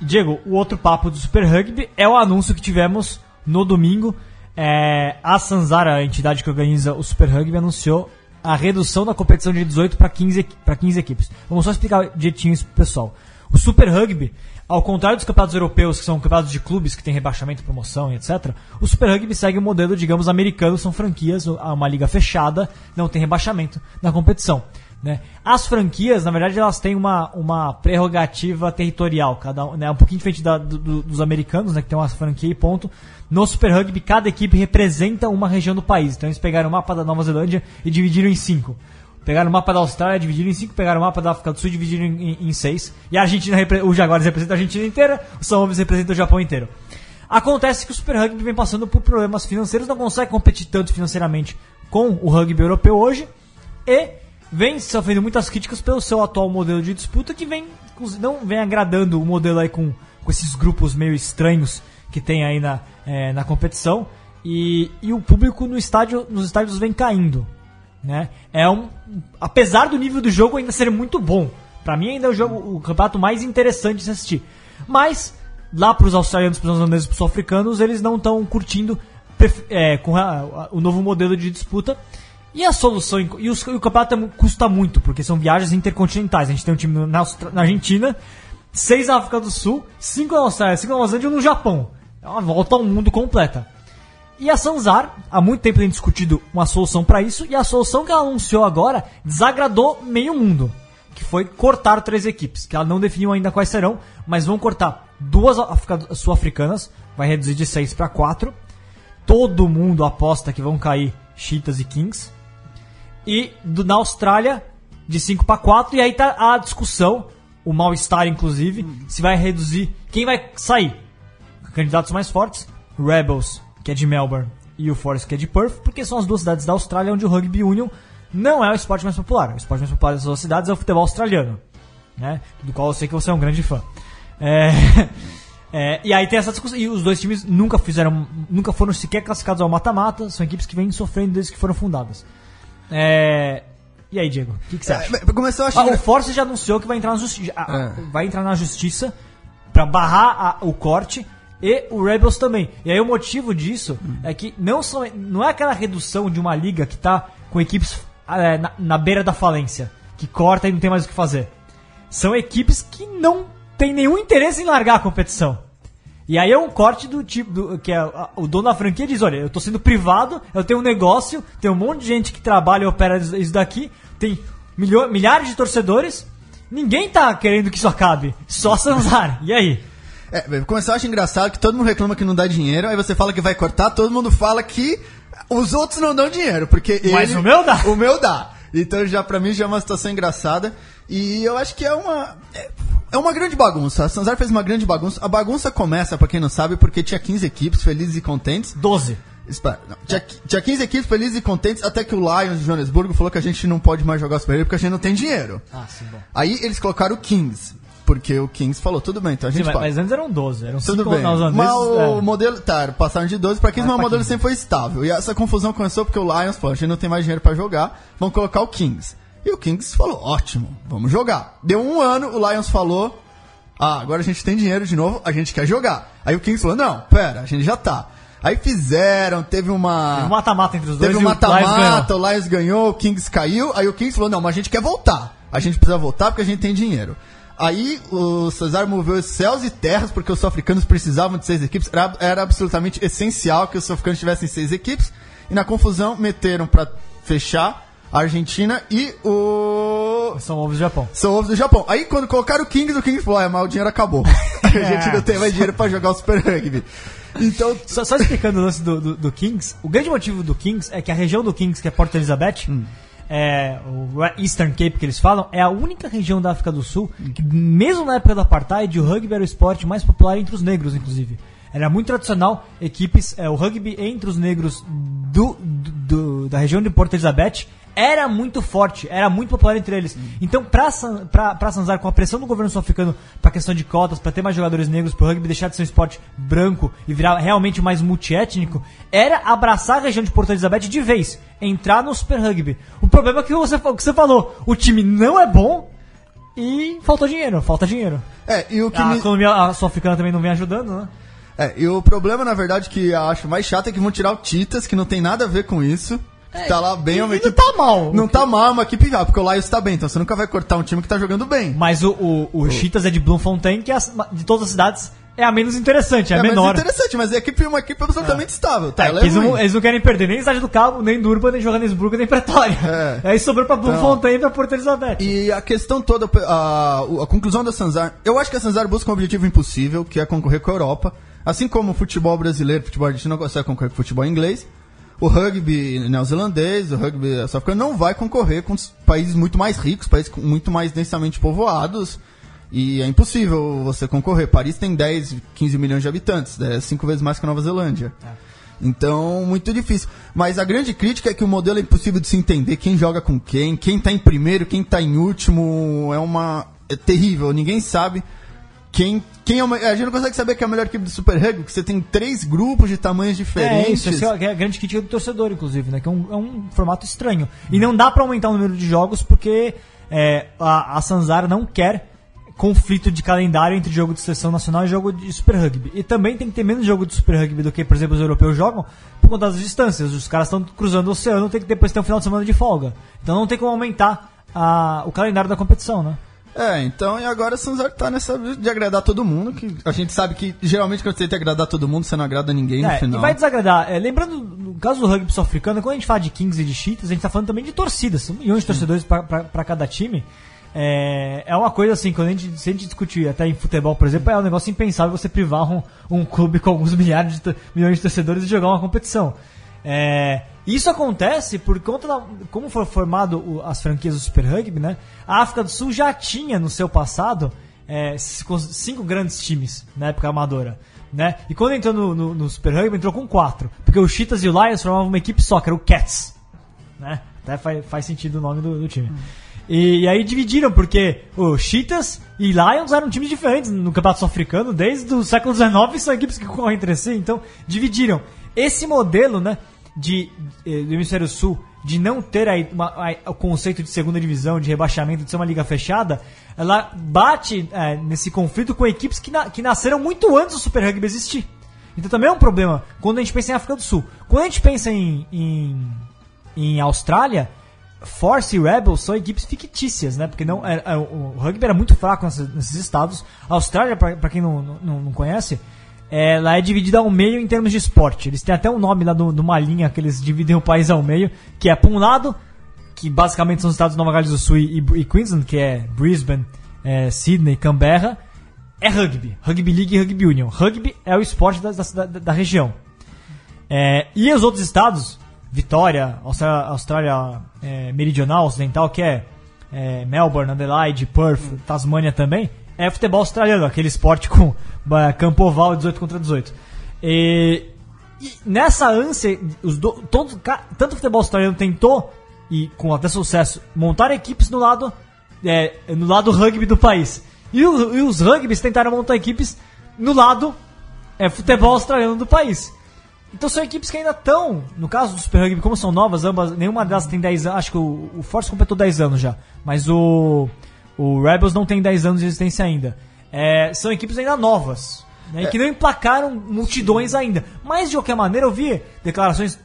Diego, o outro papo do Super Rugby é o anúncio que tivemos no domingo. É, a Sanzara, a entidade que organiza o Super Rugby, anunciou a redução da competição de 18 para 15, equi- pra 15 equipes. Vamos só explicar direitinho isso pro pessoal. O Super Rugby, ao contrário dos campeonatos europeus, que são campeonatos de clubes que têm rebaixamento, promoção e etc., o Super Rugby segue o modelo, digamos, americano, são franquias, uma liga fechada, não tem rebaixamento na competição. Né? As franquias, na verdade, elas têm uma, uma prerrogativa territorial, cada um, né? um pouquinho diferente da- do- dos americanos, né? que tem uma franquia e ponto. No Super Rugby, cada equipe representa uma região do país. Então eles pegaram o mapa da Nova Zelândia e dividiram em cinco. Pegaram o mapa da Austrália, dividiram em cinco, pegaram o mapa da África do Sul dividiram em, em- em seis. E a Argentina, o Jaguares representa a Argentina inteira, o São Wolves representa o Japão inteiro. Acontece que o Super Rugby vem passando por problemas financeiros, não consegue competir tanto financeiramente com o rugby europeu hoje e vem sofrendo muitas críticas pelo seu atual modelo de disputa que vem não vem agradando o modelo aí com, com esses grupos meio estranhos que tem aí na, eh, na competição e, e o público no estádio, nos estádios vem caindo. Né? É um, apesar do nível do jogo ainda ser muito bom, Pra mim ainda é o jogo, o campeonato mais interessante de se assistir. Mas lá pros australianos, pros holandeses, pros sul-africanos, eles não estão curtindo é, com a- a- o novo modelo de disputa. E a solução. E, os- e o campeonato é custa muito, porque são viagens intercontinentais. A gente tem um time na, na Argentina, seis na África do Sul, cinco na Austrália, cinco na Nova Zelândia e um no Japão. É uma volta ao mundo completa. E a Sanzar, há muito tempo tem discutido uma solução para isso, e a solução que ela anunciou agora desagradou meio mundo. Que foi cortar três equipes, que ela não definiu ainda quais serão, mas vão cortar duas africa- sul-africanas, vai reduzir de seis para quatro. Todo mundo aposta que vão cair Cheetahs e Kings. E do- na Austrália, de 5 para 4, e aí tá a discussão, o mal-estar inclusive, se vai reduzir. Quem vai sair? Candidatos mais fortes: Rebels, que é de Melbourne, e o Forest, que é de Perth, porque são as duas cidades da Austrália onde o Rugby Union não é o esporte mais popular. O esporte mais popular dessas duas cidades é o futebol australiano, né? do qual eu sei que você é um grande fã. É, [LAUGHS] é, e aí tem essa discussão. E os dois times nunca fizeram, nunca foram sequer classificados ao mata-mata, são equipes que vêm sofrendo desde que foram fundadas. É, e aí, Diego, o que, que você acha?
É, Começou a
Ah, o Force já anunciou que vai entrar na justiça.
É.
Vai entrar na justiça pra barrar a- o corte e o Rebels também. E aí o motivo disso é que não, são, não é aquela redução de uma liga que tá com equipes é, na, na beira da falência, que corta e não tem mais o que fazer. São equipes que não têm nenhum interesse em largar a competição. E aí é um corte do tipo, do, que é, a- o dono da franquia diz, olha, eu tô sendo privado, eu tenho um negócio, tem um monte de gente que trabalha e opera isso daqui, tem milho- milhares de torcedores, ninguém tá querendo que isso acabe, só Sanzar. E aí?
É, começar eu acho engraçado que todo mundo reclama que não dá dinheiro, aí você fala que vai cortar, todo mundo fala que os outros não dão dinheiro, porque
Mas
ele-
o meu dá. [LAUGHS]
O meu dá. Então já pra mim já é uma situação engraçada e eu acho que é uma é, é uma grande bagunça. A Sanzar fez uma grande bagunça. A bagunça começa, pra quem não sabe, porque tinha 15 equipes felizes e contentes.
12.
Espera, não, tinha, tinha 15 equipes felizes e contentes até que o Lions de Joanesburgo falou que a gente não pode mais jogar Super League porque a gente não tem dinheiro.
Ah, sim, bom.
Aí eles colocaram o Kings, porque o Kings falou, tudo bem, então a
Sim,
gente
mas,
pode.
mas antes eram 12, eram
Tudo
5
bem.
neozelandeses,
Mas o
é.
modelo. Tá, passaram de 12 pra 15,
Vai
mas o modelo
15.
sempre foi estável. E essa confusão começou porque o Lions falou: a gente não tem mais dinheiro pra jogar, vamos colocar o Kings. E o Kings falou: ótimo, vamos jogar. Deu um ano, o Lions falou: ah, agora a gente tem dinheiro de novo, a gente quer jogar. Aí o Kings falou: não, pera, a gente já tá. Aí fizeram, teve uma.
Teve um mata-mata entre os dois
Teve um
o
mata-mata, o Lions ganhou, o Kings caiu, aí o Kings falou, não, mas a gente quer voltar. A gente precisa voltar porque a gente tem dinheiro. Aí o Cesar moveu céus e terras porque os sul-africanos precisavam de seis equipes. Era, era absolutamente essencial que os sul-africanos tivessem seis equipes. E na confusão meteram pra fechar a Argentina e o.
São ovos do Japão.
São ovos do Japão. Aí quando colocaram o Kings, o Kings falou, ah, mas o dinheiro acabou. [LAUGHS] a gente não tem mais dinheiro pra jogar o Super Rugby. Então,
Só, só explicando o lance do, do, do Kings, o grande motivo do Kings é que a região do Kings, que é Porto Elizabeth,
Hum.
É, o Eastern Cape que eles falam, é a única região da África do Sul que, mesmo na época do Apartheid, o rugby era o esporte mais popular entre os negros, inclusive. Era muito tradicional, equipes, é, o rugby entre os negros do, do- da região de Porto Elizabeth era muito forte, era muito popular entre eles. Então, pra, San, pra, pra Sanzar, com a pressão do governo sul-africano pra questão de cotas, pra ter mais jogadores negros, pro rugby deixar de ser um esporte branco e virar realmente mais multiétnico, era abraçar a região de Porto Elizabeth de vez, entrar no Super Rugby. O problema é que você, o que você falou, o time não é bom e faltou dinheiro, falta dinheiro.
é, e o que
A
me...
economia sul-africana também não vem ajudando, né?
É, e o problema, na verdade, que eu acho mais chato é que vão tirar o Titas, que não tem nada a ver com isso. Que tá lá bem, é uma
e não
equipe.
tá mal.
Não tá mal, é uma equipe já, porque o Lions tá bem, então você nunca vai cortar um time que tá jogando bem.
Mas o, o, o Cheetahs é de Bloemfontein, que é as- de todas as cidades é a menos interessante, é, a
mais
menor.
interessante, mas a equipe é uma equipe absolutamente estável. Tá,
É,
é
eles, não, eles não querem perder nem Estádio do Cabo, nem Durban, nem Johannesburgo, nem Pretória.
É.
Aí sobrou pra Bloemfontein e pra Porto Elizabeth.
E a questão toda, a, a conclusão da Sanzar, eu acho que a Sanzar busca um objetivo impossível, que é concorrer com a Europa. Assim como o futebol brasileiro, o futebol argentino não consegue concorrer com o futebol inglês, o rugby neozelandês, o rugby sul-africano não vai concorrer com os países muito mais ricos, países muito mais densamente povoados. E é impossível você concorrer. Paris tem 10, 15 milhões de habitantes, é cinco vezes mais que a Nova Zelândia. Então, muito difícil. Mas a grande crítica é que o modelo é impossível de se entender quem joga com quem, quem tá em primeiro, quem tá em último. É uma. É terrível, ninguém sabe quem. quem é me- a gente não consegue saber quem é a melhor equipe do Super Rugby, porque você tem três grupos de tamanhos
É
diferentes.
isso, essa é a grande crítica do torcedor, inclusive, né? Que é um, é um formato estranho. E não dá pra aumentar o número de jogos porque é, a, a Sanzar não quer conflito de calendário entre jogo de seleção nacional e jogo de Super Rugby. E também tem que ter menos jogo de Super Rugby do que, por exemplo, os europeus jogam por conta das distâncias. Os caras estão cruzando o oceano, tem que depois ter um final de semana de folga. Então não tem como aumentar a- o calendário da competição, né?
É, então, e agora a Sanzar tá nessa de agradar todo mundo, que a gente sabe que geralmente quando você tenta agradar todo mundo, você não agrada ninguém no
É,
final.
E vai desagradar. É, lembrando, no caso do rugby sul-africano, quando a gente fala de Kings e de Cheetahs, a gente tá falando também de torcidas. São milhões de torcedores pra cada time. É, é uma coisa assim, quando a gente, se a gente discutir até em futebol, por exemplo, é um negócio impensável você privar um, um clube com alguns [LAUGHS] milhares de, milhões de torcedores de jogar uma competição. É, isso acontece por conta da. Como foi formado o- as franquias do Super Rugby, né? A África do Sul já tinha no seu passado é, cinco, grandes times na época amadora. Né? E quando entrou no, no- no Super Rugby, entrou com quatro. Porque o Cheetahs e o Lions formavam uma equipe só, que era o Cats. Né? Até faz, faz sentido o nome do, do time. E, e aí dividiram, porque o Cheetahs e Lions eram times diferentes no Campeonato Sul-Africano, desde o século XIX são equipes que concorrem entre si, então dividiram. Esse modelo, né, de, eh, do Hemisfério Sul, de não ter aí uma- aí o conceito de segunda divisão, de rebaixamento, de ser uma liga fechada, ela bate eh, nesse conflito com equipes que, na- que nasceram muito antes do Super Rugby existir. Então também é um problema quando a gente pensa em África do Sul. Quando a gente pensa em, em, em Austrália, Force e Rebels são equipes fictícias, né? Porque não, é- é, o rugby era muito fraco nesses, nesses estados. A Austrália, pra quem não, não, não conhece, ela é dividida ao meio em termos de esporte. Eles têm até um nome lá de uma linha que eles dividem o país ao meio, que é, por um lado, que basicamente são os estados de Nova Gales do Sul e, e Queensland, que é Brisbane, é, Sydney, Canberra, é rugby. Rugby League e Rugby Union. Rugby é o esporte da, da, da região. É, e os outros estados, Vitória, Austrália, Austrália é, Meridional, Ocidental, que é, é, Melbourne, Adelaide, Perth, Tasmânia também, é futebol australiano, aquele esporte com é, campo oval 18 contra 18. E, e nessa ânsia, os do, todos, tanto o futebol australiano tentou, e com até sucesso, montar equipes no lado, é, no lado rugby do país. E, o, e os rugbys tentaram montar equipes no lado é, futebol australiano do país. Então são equipes que ainda estão, no caso do Super Rugby, como são novas, ambas, nenhuma delas tem 10 anos, acho que o, o Force completou 10 anos já, mas o, o Rebels não tem 10 anos de existência ainda. É, são equipes ainda novas, né, é. que não emplacaram multidões ainda. Mas de qualquer maneira eu vi declarações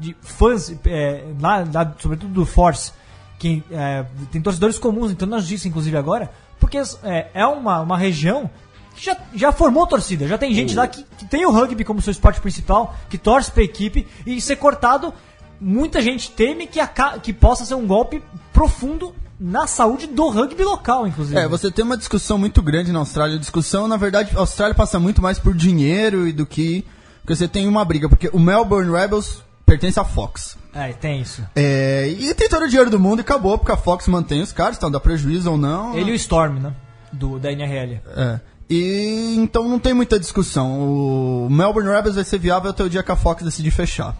de fãs, é, lá, lá, sobretudo do Force, que é, tem torcedores comuns entrando na justiça, inclusive agora, porque é, é uma, uma região já, já formou torcida, já tem gente lá que, que tem o rugby como seu esporte principal, que torce pra equipe e ser cortado, muita gente teme que, a, que possa ser um golpe profundo na saúde do rugby local, inclusive.
É, você tem uma discussão muito grande na Austrália. A discussão, na verdade, a Austrália passa muito mais por dinheiro e do que. Porque você tem uma briga, porque o Melbourne Rebels pertence à Fox.
É, tem isso.
É, e tem todo o dinheiro do mundo e acabou, porque a Fox mantém os caras, então dá prejuízo ou não.
Ele e o Storm, né? Do, da NRL.
É. E então não tem muita discussão. O Melbourne Rebels vai ser viável até o dia que a Fox decidir fechar.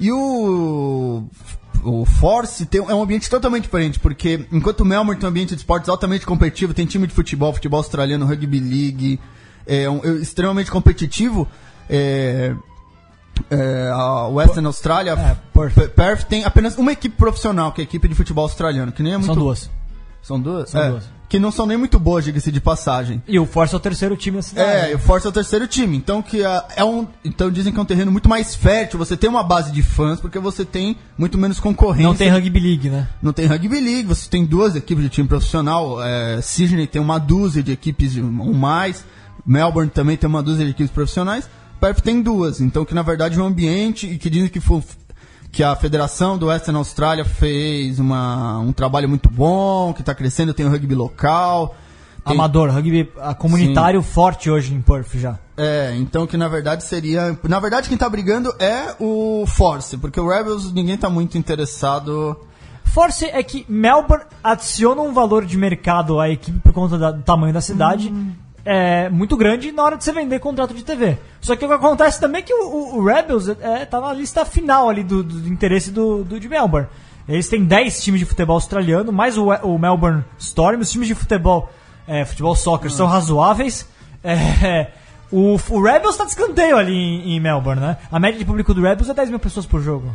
E o o Force tem, é um ambiente totalmente diferente, porque enquanto o Melbourne tem um ambiente de esportes altamente competitivo, tem time de futebol, futebol australiano, rugby league, é, um, é extremamente competitivo, é, é, a Western Australia, é, Perth. Perth tem apenas uma equipe profissional, que é a equipe de futebol australiano, que nem é muito...
São duas.
São duas?
São
é.
duas
que não são nem muito boas, diga-se de passagem.
E o Force é o terceiro time da cidade.
É, o Force é o terceiro time. Então que é, é um, então dizem que é um terreno muito mais fértil. Você tem uma base de fãs porque você tem muito menos concorrência.
Não tem rugby league, né?
Não tem rugby league. Você tem duas equipes de time profissional. É, Sydney tem uma dúzia de equipes ou mais. Melbourne também tem uma dúzia de equipes profissionais. Perth tem duas. Então que na verdade é um ambiente e que dizem que foi que a Federação do Western Austrália fez uma, um trabalho muito bom, que está crescendo, tem o rugby local.
Tem... Amador, rugby comunitário Sim. forte hoje em Perth já.
É, então que na verdade seria. Na verdade, quem tá brigando é o Force, porque o Rebels ninguém tá muito interessado.
Force é que Melbourne adiciona um valor de mercado à equipe por conta do tamanho da cidade. Hum. É muito grande na hora de você vender contrato de TV. Só que o que acontece também é que o, o Rebels é, tá na lista final ali do, do interesse do, do, de Melbourne. Eles têm 10 times de futebol australiano, mais o, o Melbourne Storm. Os times de futebol é, futebol soccer são razoáveis. É, o, o Rebels está de escanteio ali em, em, Melbourne, né? A média de público do Rebels é 10 mil pessoas por jogo.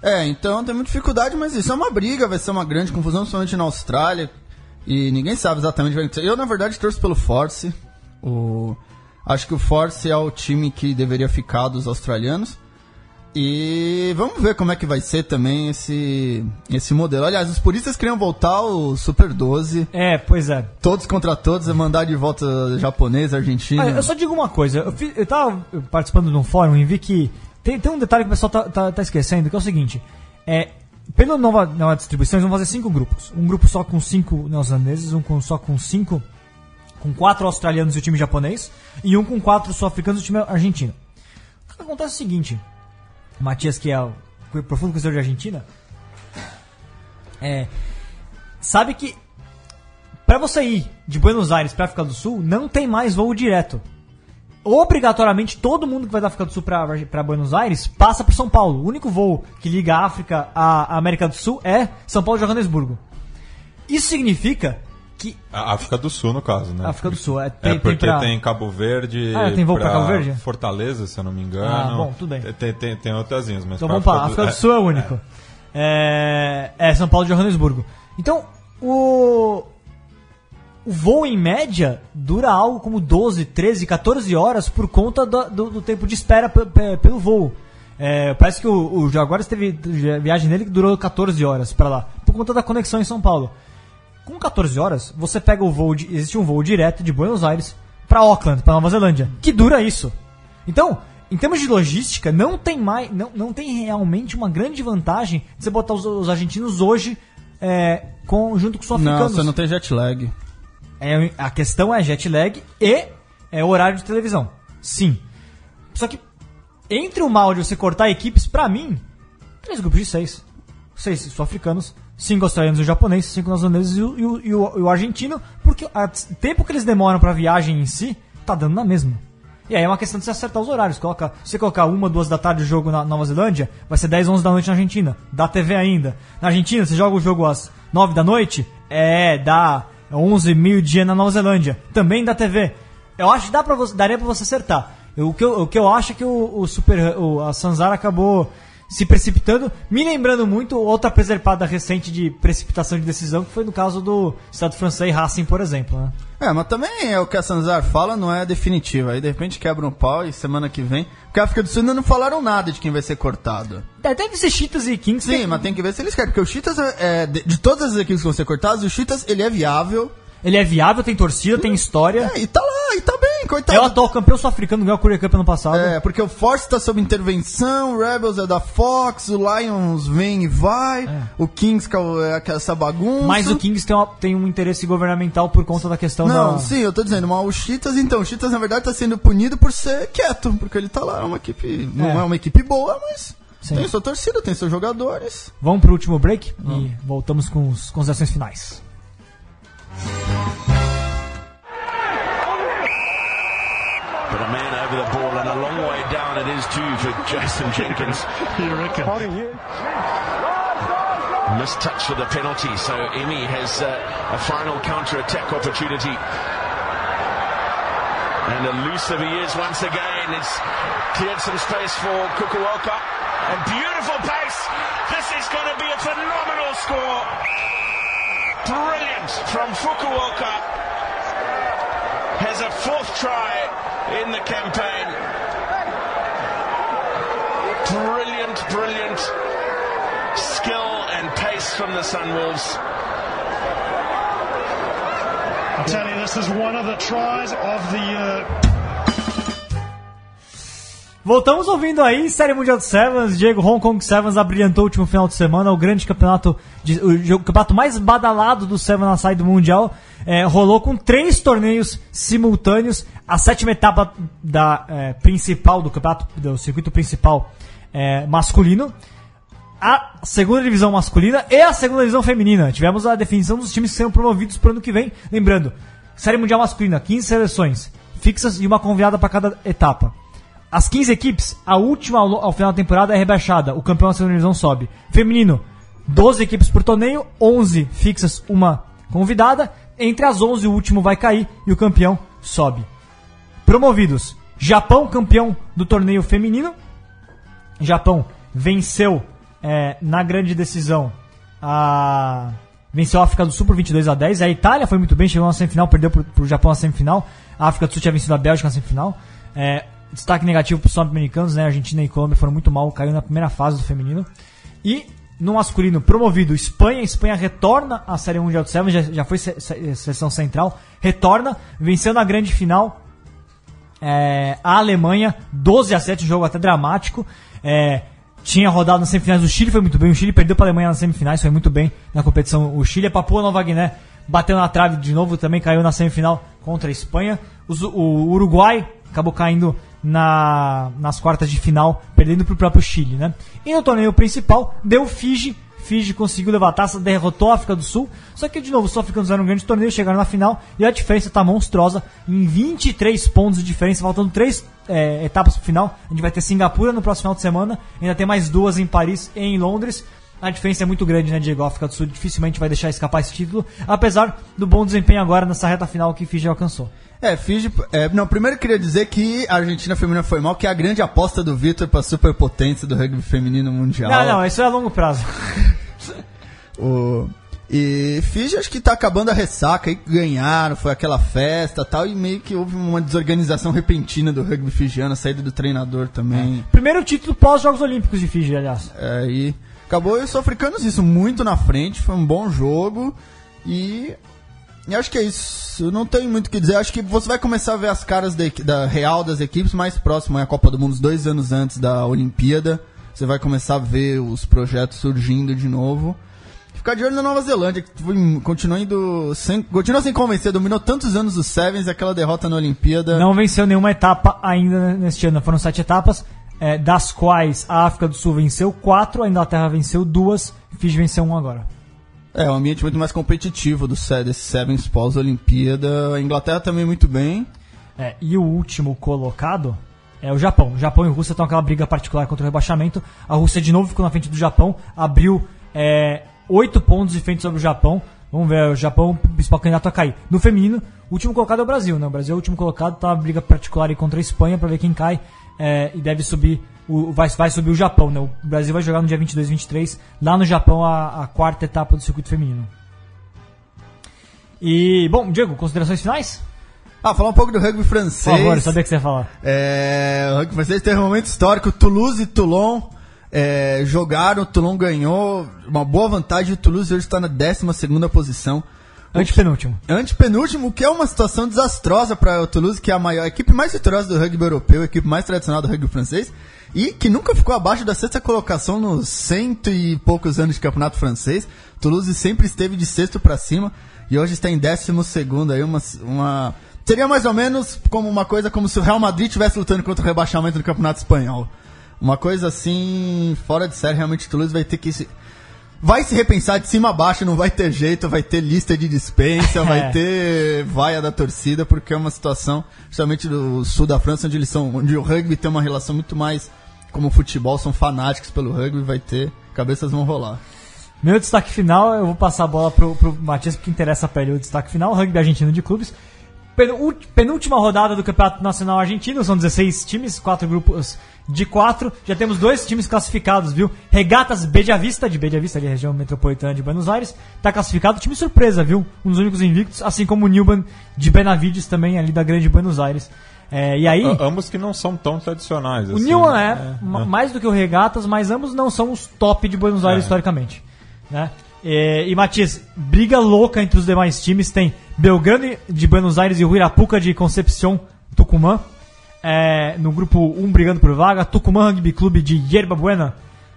É, então tem muita dificuldade, mas isso é uma briga, vai ser uma grande confusão, principalmente na Austrália. E ninguém sabe exatamente o que vai acontecer. Eu, na verdade, torço pelo Force. O... Acho que o Force é o time que deveria ficar dos australianos. E vamos ver como é que vai ser também esse, esse modelo. Aliás, os puristas queriam voltar o Super 12.
É, pois é.
Todos contra todos, é mandar de volta japonês, argentino. Ah,
eu só digo uma coisa. Eu, fiz, eu tava participando de um fórum e vi que tem, tem um detalhe que o pessoal tá, tá, tá esquecendo, que é o seguinte. É, pela nova, nova distribuição, eles vão fazer cinco grupos. Um grupo só com cinco neozelandeses, um com, só com cinco... Com quatro australianos e o time japonês. E um com quatro sul-africanos e o time argentino. O que acontece é o seguinte Matias, que é o profundo conhecedor de Argentina, é, sabe que para você ir de Buenos Aires para África do Sul, não tem mais voo direto. Obrigatoriamente, todo mundo que vai da África do Sul para Buenos Aires passa por São Paulo. O único voo que liga a África à América do Sul é São Paulo e Johannesburgo. Isso significa que.
A África do Sul, no caso, né?
África do Sul. É,
tem, é porque tem, pra... tem, Cabo Verde.
Ah, tem voo pra, Cabo Verde?
Fortaleza, se eu não me engano.
Ah, bom, tudo bem.
Tem, tem, tem outras mas.
Então vamos para África do, do Sul é o único. É... é São Paulo e Johannesburgo. Então, o. O voo em média dura algo como 12, 13, 14 horas por conta do, do, do tempo de espera pelo voo. É, parece que o, o Jaguares teve viagem dele que durou 14 horas para lá, por conta da conexão em São Paulo. Com 14 horas, você pega o voo. De, existe um voo direto de Buenos Aires pra Auckland, pra Nova Zelândia, que dura isso. Então, em termos de logística, não tem mais, não, não tem realmente uma grande vantagem de você botar os, os argentinos hoje é, com, junto com os
Não,
sul-africanos.
você não tem jet lag.
É, a questão é jet lag e é horário de televisão. Sim. Só que entre o mal de você cortar equipes, pra mim, três grupos de seis. Seis sul-africanos, cinco australianos e o japonês, cinco neozelandeses e e o- e o- e o argentino, porque o tempo que eles demoram pra viagem em si, tá dando na mesma. E aí é uma questão de você acertar os horários. Coloca, se você colocar uma, duas da tarde o jogo na Nova Zelândia, vai ser 10, 11 da noite na Argentina. Dá TV ainda. Na Argentina, você joga o jogo às 9 da noite, é, dá 11, meio-dia na Nova Zelândia. Também dá TV. Eu acho que dá pra você, daria pra você acertar. Eu- o, que eu, o que eu acho é que o, o Super, o, a Sanzara acabou se precipitando, me lembrando muito outra preservada recente de precipitação de decisão, que foi no caso do Estado francês Racing, por exemplo. Né?
É, mas também é o que a Sanzar fala, não é definitivo. Aí de repente quebra um pau e semana que vem. Porque a África do Sul ainda não falaram nada de quem vai ser cortado.
É, Deve ser Cheetahs e Kings.
Sim, mas tem que ver se eles querem. Porque o Cheetahs, é, é, de, de todas as equipes que vão ser cortadas, o Cheetahs ele é viável.
Ele é viável, tem torcida, tem história.
É, e tá lá, e tá bem, coitado.
É o atual campeão sul-africano, ganhou a Korea Cup ano passado.
É, porque o Force tá sob intervenção, o Rebels é da Fox, o Lions vem e vai, o Kings é o- é essa bagunça.
Mas o Kings tem, uma- tem um interesse governamental por conta da questão
Não,
da...
sim, eu tô dizendo, mas o Cheetahs, então, o Cheetahs na verdade tá sendo punido por ser quieto, porque ele tá lá, é uma equipe, não
É.
é uma equipe boa, mas
Sim.
tem sua torcida, tem seus jogadores.
Vamos pro último break e voltamos com as considerações finais.
Is too for Jason Jenkins. [LAUGHS] Missed touch for the penalty, so Emi has uh, a final counter-attack opportunity. And elusive he is once again. It's cleared some space for Kukuoka. And beautiful pace. This is going to be a phenomenal score. Brilliant from Fukuoka. Has a fourth try in the campaign. Brilliant, brilliant skill and pace from the Sunwolves.
I tell you, this is one of the tries of the year.
Voltamos ouvindo aí, Série Mundial de Sevens, Diego Hong Kong Sevens abrilhantou o último final de semana, o grande campeonato, de- o jogo- campeonato mais badalado do Seven na saída do Mundial, é, rolou com três torneios simultâneos, a sétima etapa da é, principal do campeonato, do circuito principal é, masculino, a segunda divisão masculina e a segunda divisão feminina. Tivemos a definição dos times que serão promovidos para o ano que vem. Lembrando, Série Mundial masculina, 15 seleções fixas e uma convidada para cada etapa. As 15 equipes, a última ao, final da temporada é rebaixada. O campeão da segunda divisão sobe. Feminino, 12 equipes por torneio, 11 fixas, uma convidada. Entre as 11, o último vai cair e o campeão sobe. Promovidos: Japão, campeão do torneio feminino. Japão venceu é, na grande decisão a. Venceu a África do Sul por 22 a 10. A Itália foi muito bem, chegou na semifinal, perdeu pro, pro Japão na semifinal. A África do Sul tinha vencido a Bélgica na semifinal. É, destaque negativo para os sul-americanos, né? Argentina e Colômbia foram muito mal, caiu na primeira fase do feminino. E no masculino, promovido Espanha. Espanha retorna à Série Mundial de Sevens, já, já foi se- se- seleção central. Retorna, venceu na grande final é, a Alemanha, 12 a 7, um jogo até dramático. É, tinha rodado nas semifinais, o Chile foi muito bem, o Chile perdeu para a Alemanha nas semifinais, foi muito bem na competição. O Chile, a Papua Nova Guiné, bateu na trave de novo, também caiu na semifinal contra a Espanha. Os- o Uruguai acabou caindo na- nas quartas de final, perdendo para o próprio Chile. Né? E no torneio principal, deu Fiji. Fiji conseguiu levar a taça, derrotou a África do Sul. Só que, de novo, os sul-africanos fizeram um grande torneio, chegaram na final e a diferença está monstruosa em 23 pontos de diferença, faltando três é, etapas para o final. A gente vai ter Singapura no próximo final de semana, ainda tem mais duas em Paris e em Londres. A diferença é muito grande, né, Diego? A África do Sul dificilmente vai deixar escapar esse título, apesar do bom desempenho agora nessa reta final que Fiji alcançou.
É, Fiji. É, não, primeiro eu queria dizer que a Argentina feminina foi mal, que é a grande aposta do Vitor pra superpotência do rugby feminino mundial.
Não, não, isso é a longo prazo. [LAUGHS]
O, e Fiji acho que tá acabando a ressaca, aí ganharam, foi aquela festa tal, e meio que houve uma desorganização repentina do rugby fijiano, a saída do treinador também.
Primeiro título pós-Jogos Olímpicos de Fiji, aliás.
É, e acabou os sul-africanos isso muito na frente, foi um bom jogo e E acho que é isso. Não tenho muito o que dizer. Acho que você vai começar a ver as caras da, da real das equipes mais próximo à Copa do Mundo, dois anos antes da Olimpíada. Você vai começar a ver os projetos surgindo de novo. Ficar de olho na Nova Zelândia, que continua indo sem, continua sem convencer, dominou tantos anos os Sevens, aquela derrota na Olimpíada.
Não venceu nenhuma etapa ainda neste ano. Foram sete etapas, é, das quais a África do Sul venceu quatro, a Inglaterra venceu duas, Fiji venceu um agora.
É, um ambiente muito mais competitivo do Se- desse Sevens pós-Olimpíada. A Inglaterra também muito bem.
É, e o último colocado é o Japão. O Japão e a Rússia estão aquela briga particular contra o rebaixamento. A Rússia de novo ficou na frente do Japão, abriu é, oito pontos de frente sobre o Japão. Vamos ver, o Japão, principal candidato a cair. No feminino, o último colocado é o Brasil, né? O Brasil é o último colocado, tá uma briga particular aí contra a Espanha para ver quem cai. é, e deve subir, o, vai, vai subir o Japão, né? O Brasil vai jogar no dia 22 e 23, lá no Japão, a, a quarta etapa do circuito feminino. E, bom, Diego, considerações finais?
Ah, falar um pouco do rugby
Por
francês.
favor, sabia que você ia falar.
É, o rugby francês teve um momento histórico. Toulouse e Toulon é, jogaram, o Toulon ganhou. Uma boa vantagem. O Toulouse hoje está na 12 posição.
Antepenúltimo.
Antepenúltimo, que é uma situação desastrosa para o Toulouse, que é a maior a equipe mais vitoriosa do rugby europeu, a equipe mais tradicional do rugby francês, e que nunca ficou abaixo da sexta colocação nos cento e poucos anos de campeonato francês. Toulouse sempre esteve de sexto para cima e hoje está em décimo segundo aí uma, uma seria mais ou menos como uma coisa como se o Real Madrid estivesse lutando contra o rebaixamento no campeonato espanhol. Uma coisa assim fora de série, realmente Toulouse vai ter que se vai se repensar de cima a baixo, não vai ter jeito, vai ter lista de dispensa, [LAUGHS]
É.
vai ter vaia da torcida, porque é uma situação, justamente do sul da França, onde eles são, onde o rugby tem uma relação muito mais como o futebol, são fanáticos pelo rugby, vai ter, cabeças vão rolar.
Meu destaque final, eu vou passar a bola pro, pro Matias, porque interessa pra ele o destaque final, o rugby argentino de clubes. Penúltima rodada do Campeonato Nacional Argentino, são 16 times, quatro grupos de quatro. Já temos dois times classificados, viu? Regatas Bediavista, de Bediavista, de região metropolitana de Buenos Aires, tá classificado. Time surpresa, viu? Um dos únicos invictos, assim como o Newman de Benavides, também ali da grande Buenos Aires. É, e aí.
A- ambos que não são tão tradicionais.
O
assim,
Newman é,
né?
ma- mais do que o Regatas, mas ambos não são os top de Buenos Aires
É.
historicamente. Né? E, e Matias, briga louca entre os demais times. Tem Belgrano de Buenos Aires e o Huirapuca de Concepción, Tucumã. É, no grupo 1 brigando por vaga. Tucumã Rugby Clube de Yerba Buena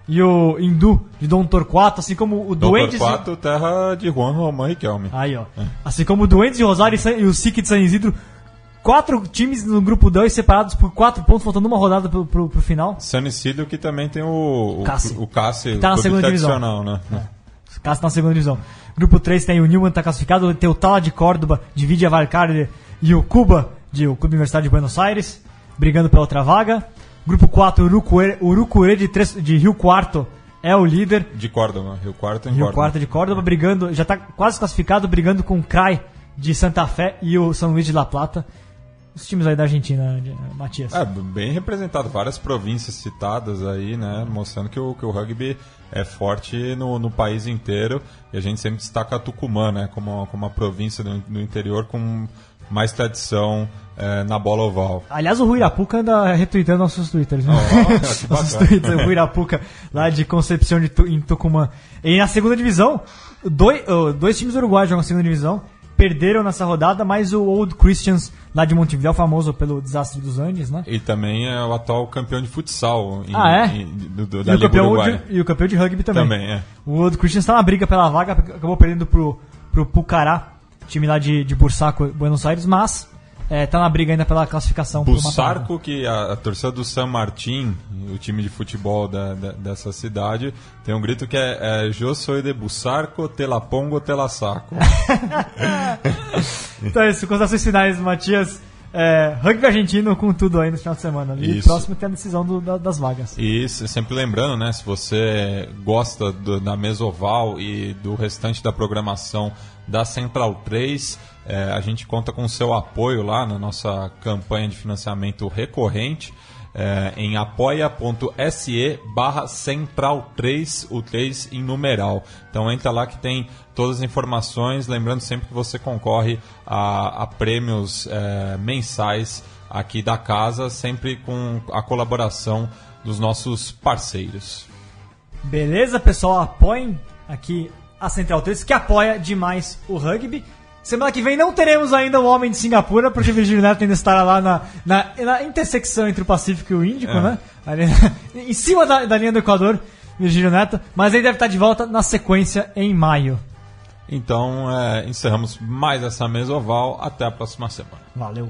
e o Hindu de Dom Torquato, assim como o
Dom
Duendes.
Torquato, terra de Juan Román Riquelme.
Aí, ó. Assim como o Duendes de Rosário e o SIC de San Isidro. Quatro times no grupo 2 separados por quatro pontos, faltando uma rodada pro, pro, pro final.
San Isidro que também tem o o
Cassi.
o Cassi,
Que tá na
clube
segunda divisão.
né?
Caso na segunda divisão. Grupo 3 tem o Newman, tá classificado, tem o Tala de Córdoba, de Vidia Valcarce e o Cuba, de o Clube Universitário de Buenos Aires, brigando pela outra vaga. Grupo 4, Urucuê, Urucuê de, Tres- de Rio Quarto é o líder.
De Córdoba, Rio Quarto em
Rio
Córdoba.
Quarto de Córdoba, brigando, já tá quase classificado, brigando com o CRAI de Santa Fé e o São Luís de La Plata. Os times aí da Argentina, Matias.
É, bem representado. Várias províncias citadas aí, né? Mostrando que o, que o rugby é forte no, no país inteiro. E a gente sempre destaca a Tucumã, né? Como, como uma província do, do interior com mais tradição é, na bola oval.
Aliás, o Rui Irapuca anda retweetando nossos twitters. Né?
Oh, [LAUGHS]
nossos twitters, o Rui Irapuca, lá de Concepción de Tu- em Tucumã. E na segunda divisão, dois, oh, dois times uruguaios jogam na segunda divisão. Perderam nessa rodada, mas o Old Christians, lá de Montevideo, famoso pelo desastre dos Andes, né?
E também é o atual campeão de futsal em-
Ah, é?
em- do, do-
E
da
o,
Liga
campeão
Uruguaia.
de, e o campeão de rugby também.
Também, é.
O Old Christians tá na briga pela vaga, acabou perdendo pro, pro Pucará, time lá de, de Bursaco, Buenos Aires, mas é, tá na briga ainda pela classificação.
Bussarco, que a, a torcida do San Martín, o time de futebol da, da- dessa cidade, tem um grito que é, é Eu sou de Bussarco, te la pongo, te la saco. [LAUGHS]
Então é isso, considerações finais, Matias. É, rugby argentino com tudo aí no final de semana. E
Isso.
próximo tem a decisão do- da- das vagas.
E se- sempre lembrando, né, se você gosta do- da Mesoval e do restante da programação da Central 3, eh, a gente conta com seu apoio lá na nossa campanha de financiamento recorrente eh, em apoia.se barra Central 3, o 3 em numeral. Então entra lá que tem todas as informações, lembrando sempre que você concorre a, a prêmios eh, mensais aqui da casa, sempre com a colaboração dos nossos parceiros.
Beleza, pessoal? Apoiem aqui a Central 3, que apoia demais o rugby. Semana que vem não teremos ainda o Homem de Singapura, porque o Virgílio Neto ainda estará lá na, na, na intersecção entre o Pacífico e o Índico,
É.
né? Ali, em cima da, da linha do Equador, Virgílio Neto. Mas ele deve estar de volta na sequência em maio.
Então, é, encerramos mais essa mesa oval. Até a próxima semana.
Valeu.